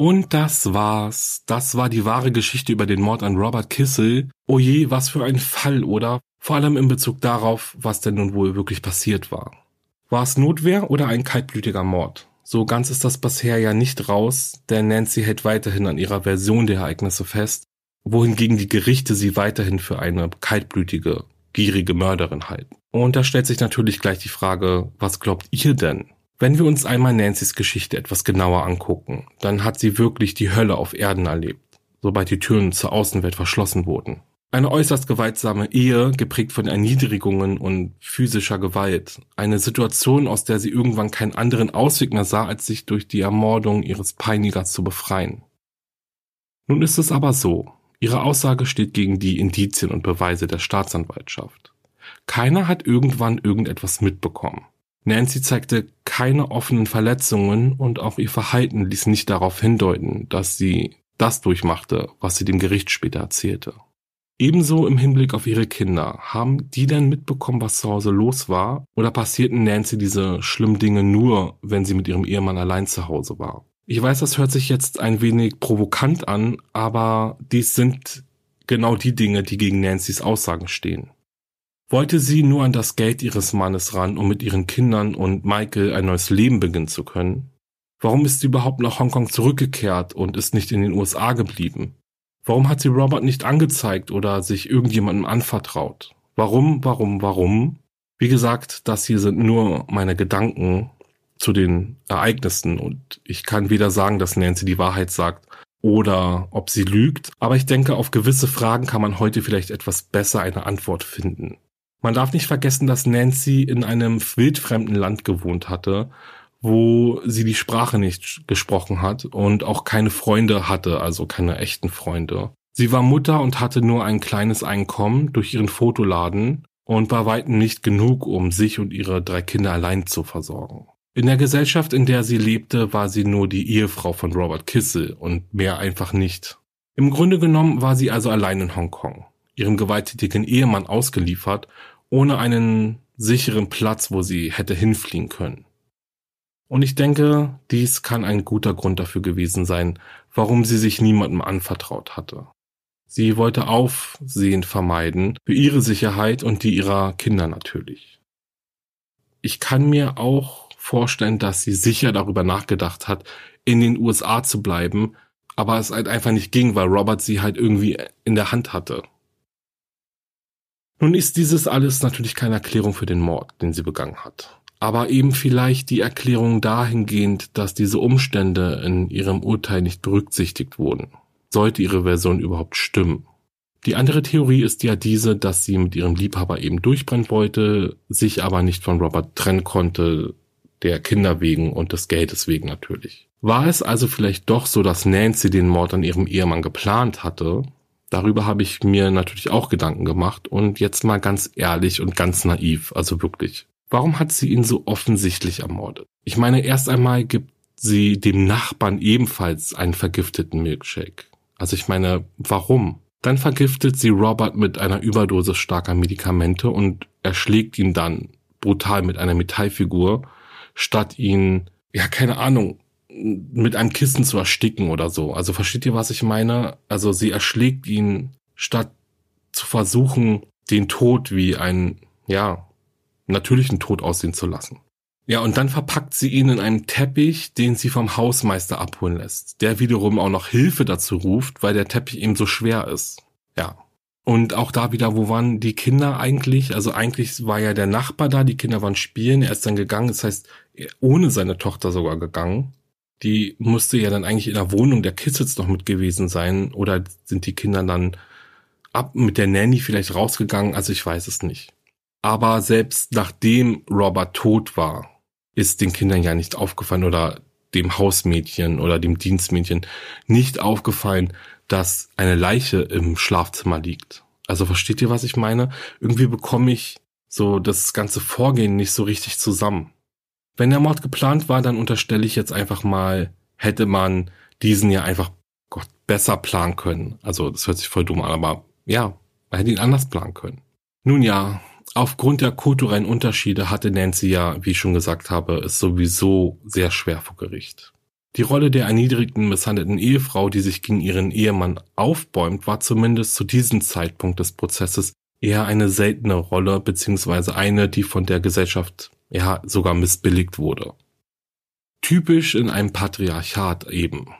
Und das war's. Das war die wahre Geschichte über den Mord an Robert Kissel. Oje, oh was für ein Fall, oder? Vor allem in Bezug darauf, was denn nun wohl wirklich passiert war. War es Notwehr oder ein kaltblütiger Mord? So ganz ist das bisher ja nicht raus, denn Nancy hält weiterhin an ihrer Version der Ereignisse fest, wohingegen die Gerichte sie weiterhin für eine kaltblütige, gierige Mörderin halten. Und da stellt sich natürlich gleich die Frage, was glaubt ihr denn? Wenn wir uns einmal Nancy's Geschichte etwas genauer angucken, dann hat sie wirklich die Hölle auf Erden erlebt, sobald die Türen zur Außenwelt verschlossen wurden. Eine äußerst gewaltsame Ehe, geprägt von Erniedrigungen und physischer Gewalt. Eine Situation, aus der sie irgendwann keinen anderen Ausweg mehr sah, als sich durch die Ermordung ihres Peinigers zu befreien. Nun ist es aber so. Ihre Aussage steht gegen die Indizien und Beweise der Staatsanwaltschaft. Keiner hat irgendwann irgendetwas mitbekommen. Nancy zeigte keine offenen Verletzungen und auch ihr Verhalten ließ nicht darauf hindeuten, dass sie das durchmachte, was sie dem Gericht später erzählte. Ebenso im Hinblick auf ihre Kinder. Haben die denn mitbekommen, was zu Hause los war? Oder passierten Nancy diese schlimmen Dinge nur, wenn sie mit ihrem Ehemann allein zu Hause war? Ich weiß, das hört sich jetzt ein wenig provokant an, aber dies sind genau die Dinge, die gegen Nancy's Aussagen stehen. Wollte sie nur an das Geld ihres Mannes ran, um mit ihren Kindern und Michael ein neues Leben beginnen zu können? Warum ist sie überhaupt nach Hongkong zurückgekehrt und ist nicht in den USA geblieben? Warum hat sie Robert nicht angezeigt oder sich irgendjemandem anvertraut? Warum, warum, warum? Wie gesagt, das hier sind nur meine Gedanken zu den Ereignissen und ich kann weder sagen, dass Nancy die Wahrheit sagt oder ob sie lügt, aber ich denke, auf gewisse Fragen kann man heute vielleicht etwas besser eine Antwort finden. Man darf nicht vergessen, dass Nancy in einem wildfremden Land gewohnt hatte, wo sie die Sprache nicht gesprochen hat und auch keine Freunde hatte, also keine echten Freunde. Sie war Mutter und hatte nur ein kleines Einkommen durch ihren Fotoladen und war weitem nicht genug, um sich und ihre drei Kinder allein zu versorgen. In der Gesellschaft, in der sie lebte, war sie nur die Ehefrau von Robert Kissel und mehr einfach nicht. Im Grunde genommen war sie also allein in Hongkong, ihrem gewalttätigen Ehemann ausgeliefert ohne einen sicheren Platz, wo sie hätte hinfliehen können. Und ich denke, dies kann ein guter Grund dafür gewesen sein, warum sie sich niemandem anvertraut hatte. Sie wollte Aufsehen vermeiden, für ihre Sicherheit und die ihrer Kinder natürlich. Ich kann mir auch vorstellen, dass sie sicher darüber nachgedacht hat, in den USA zu bleiben, aber es halt einfach nicht ging, weil Robert sie halt irgendwie in der Hand hatte. Nun ist dieses alles natürlich keine Erklärung für den Mord, den sie begangen hat. Aber eben vielleicht die Erklärung dahingehend, dass diese Umstände in ihrem Urteil nicht berücksichtigt wurden. Sollte ihre Version überhaupt stimmen. Die andere Theorie ist ja diese, dass sie mit ihrem Liebhaber eben durchbrennen wollte, sich aber nicht von Robert trennen konnte, der Kinder wegen und des Geldes wegen natürlich. War es also vielleicht doch so, dass Nancy den Mord an ihrem Ehemann geplant hatte Darüber habe ich mir natürlich auch Gedanken gemacht und jetzt mal ganz ehrlich und ganz naiv, also wirklich. Warum hat sie ihn so offensichtlich ermordet? Ich meine, erst einmal gibt sie dem Nachbarn ebenfalls einen vergifteten Milkshake. Also ich meine, warum? Dann vergiftet sie Robert mit einer Überdosis starker Medikamente und erschlägt ihn dann brutal mit einer Metallfigur, statt ihn, ja, keine Ahnung, mit einem Kissen zu ersticken oder so. Also versteht ihr, was ich meine? Also sie erschlägt ihn, statt zu versuchen, den Tod wie einen, ja, natürlichen Tod aussehen zu lassen. Ja, und dann verpackt sie ihn in einen Teppich, den sie vom Hausmeister abholen lässt, der wiederum auch noch Hilfe dazu ruft, weil der Teppich eben so schwer ist. Ja. Und auch da wieder, wo waren die Kinder eigentlich? Also eigentlich war ja der Nachbar da, die Kinder waren spielen, er ist dann gegangen, das heißt, ohne seine Tochter sogar gegangen die musste ja dann eigentlich in der Wohnung der Kids noch mit gewesen sein. Oder sind die Kinder dann ab mit der Nanny vielleicht rausgegangen? Also ich weiß es nicht. Aber selbst nachdem Robert tot war, ist den Kindern ja nicht aufgefallen oder dem Hausmädchen oder dem Dienstmädchen nicht aufgefallen, dass eine Leiche im Schlafzimmer liegt. Also versteht ihr, was ich meine? Irgendwie bekomme ich so das ganze Vorgehen nicht so richtig zusammen. Wenn der Mord geplant war, dann unterstelle ich jetzt einfach mal, hätte man diesen ja einfach Gott, besser planen können. Also das hört sich voll dumm an, aber ja, man hätte ihn anders planen können. Nun ja, aufgrund der kulturellen Unterschiede hatte Nancy ja, wie ich schon gesagt habe, es sowieso sehr schwer vor Gericht. Die Rolle der erniedrigten, misshandelten Ehefrau, die sich gegen ihren Ehemann aufbäumt, war zumindest zu diesem Zeitpunkt des Prozesses eher eine seltene Rolle, beziehungsweise eine, die von der Gesellschaft ja sogar missbilligt wurde. Typisch in einem Patriarchat eben.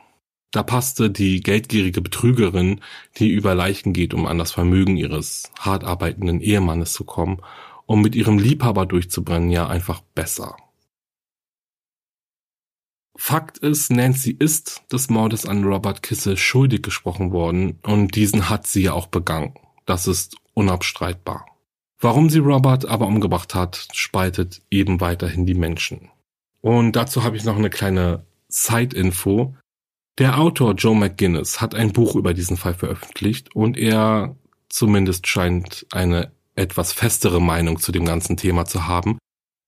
Da passte die geldgierige Betrügerin, die über Leichen geht, um an das Vermögen ihres hart arbeitenden Ehemannes zu kommen, um mit ihrem Liebhaber durchzubrennen, ja einfach besser. Fakt ist, Nancy ist des Mordes an Robert Kissel schuldig gesprochen worden und diesen hat sie ja auch begangen. Das ist unabstreitbar. Warum sie Robert aber umgebracht hat, spaltet eben weiterhin die Menschen. Und dazu habe ich noch eine kleine Side-Info. Der Autor Joe McGuinness hat ein Buch über diesen Fall veröffentlicht und er zumindest scheint eine etwas festere Meinung zu dem ganzen Thema zu haben.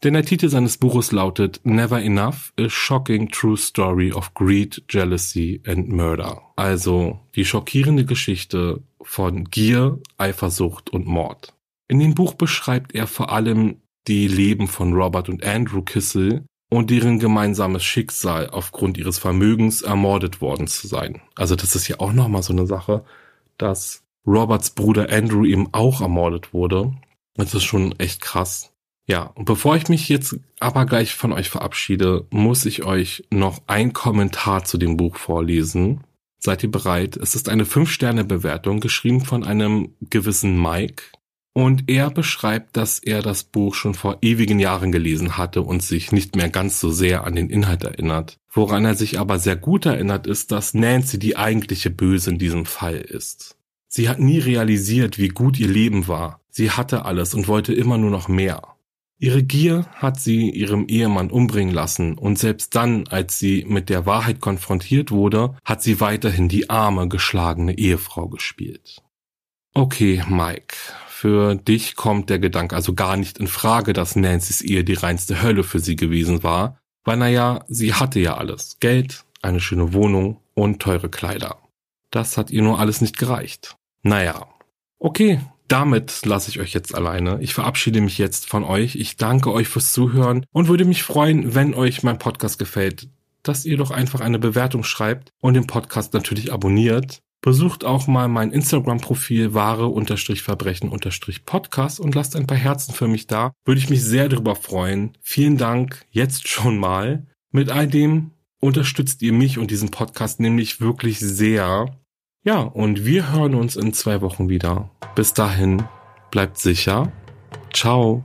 Denn der Titel seines Buches lautet Never Enough, a shocking true story of greed, jealousy and murder. Also die schockierende Geschichte von Gier, Eifersucht und Mord. In dem Buch beschreibt er vor allem die Leben von Robert und Andrew Kissel und deren gemeinsames Schicksal aufgrund ihres Vermögens ermordet worden zu sein. Also das ist ja auch nochmal so eine Sache, dass Roberts Bruder Andrew eben auch ermordet wurde. Das ist schon echt krass. Ja, und bevor ich mich jetzt aber gleich von euch verabschiede, muss ich euch noch ein Kommentar zu dem Buch vorlesen. Seid ihr bereit? Es ist eine 5-Sterne-Bewertung, geschrieben von einem gewissen Mike. Und er beschreibt, dass er das Buch schon vor ewigen Jahren gelesen hatte und sich nicht mehr ganz so sehr an den Inhalt erinnert. Woran er sich aber sehr gut erinnert, ist, dass Nancy die eigentliche Böse in diesem Fall ist. Sie hat nie realisiert, wie gut ihr Leben war. Sie hatte alles und wollte immer nur noch mehr. Ihre Gier hat sie ihrem Ehemann umbringen lassen und selbst dann, als sie mit der Wahrheit konfrontiert wurde, hat sie weiterhin die arme, geschlagene Ehefrau gespielt. Okay, Mike, für dich kommt der Gedanke also gar nicht in Frage, dass Nancy's Ehe die reinste Hölle für sie gewesen war, weil naja, sie hatte ja alles. Geld, eine schöne Wohnung und teure Kleider. Das hat ihr nur alles nicht gereicht. Naja. Okay, damit lasse ich euch jetzt alleine. Ich verabschiede mich jetzt von euch. Ich danke euch fürs Zuhören und würde mich freuen, wenn euch mein Podcast gefällt, dass ihr doch einfach eine Bewertung schreibt und den Podcast natürlich abonniert. Besucht auch mal mein Instagram-Profil wahre-verbrechen-podcast und lasst ein paar Herzen für mich da. Würde ich mich sehr darüber freuen. Vielen Dank jetzt schon mal. Mit all dem unterstützt ihr mich und diesen Podcast nämlich wirklich sehr. Ja, und wir hören uns in zwei Wochen wieder. Bis dahin, bleibt sicher. Ciao.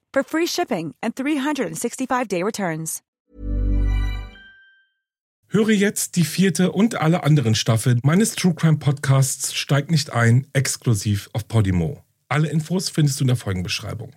for free shipping and 365-day returns. Höre jetzt die vierte und alle anderen Staffeln meines True Crime Podcasts Steigt nicht ein, exklusiv auf Podimo. Alle Infos findest du in der Folgenbeschreibung.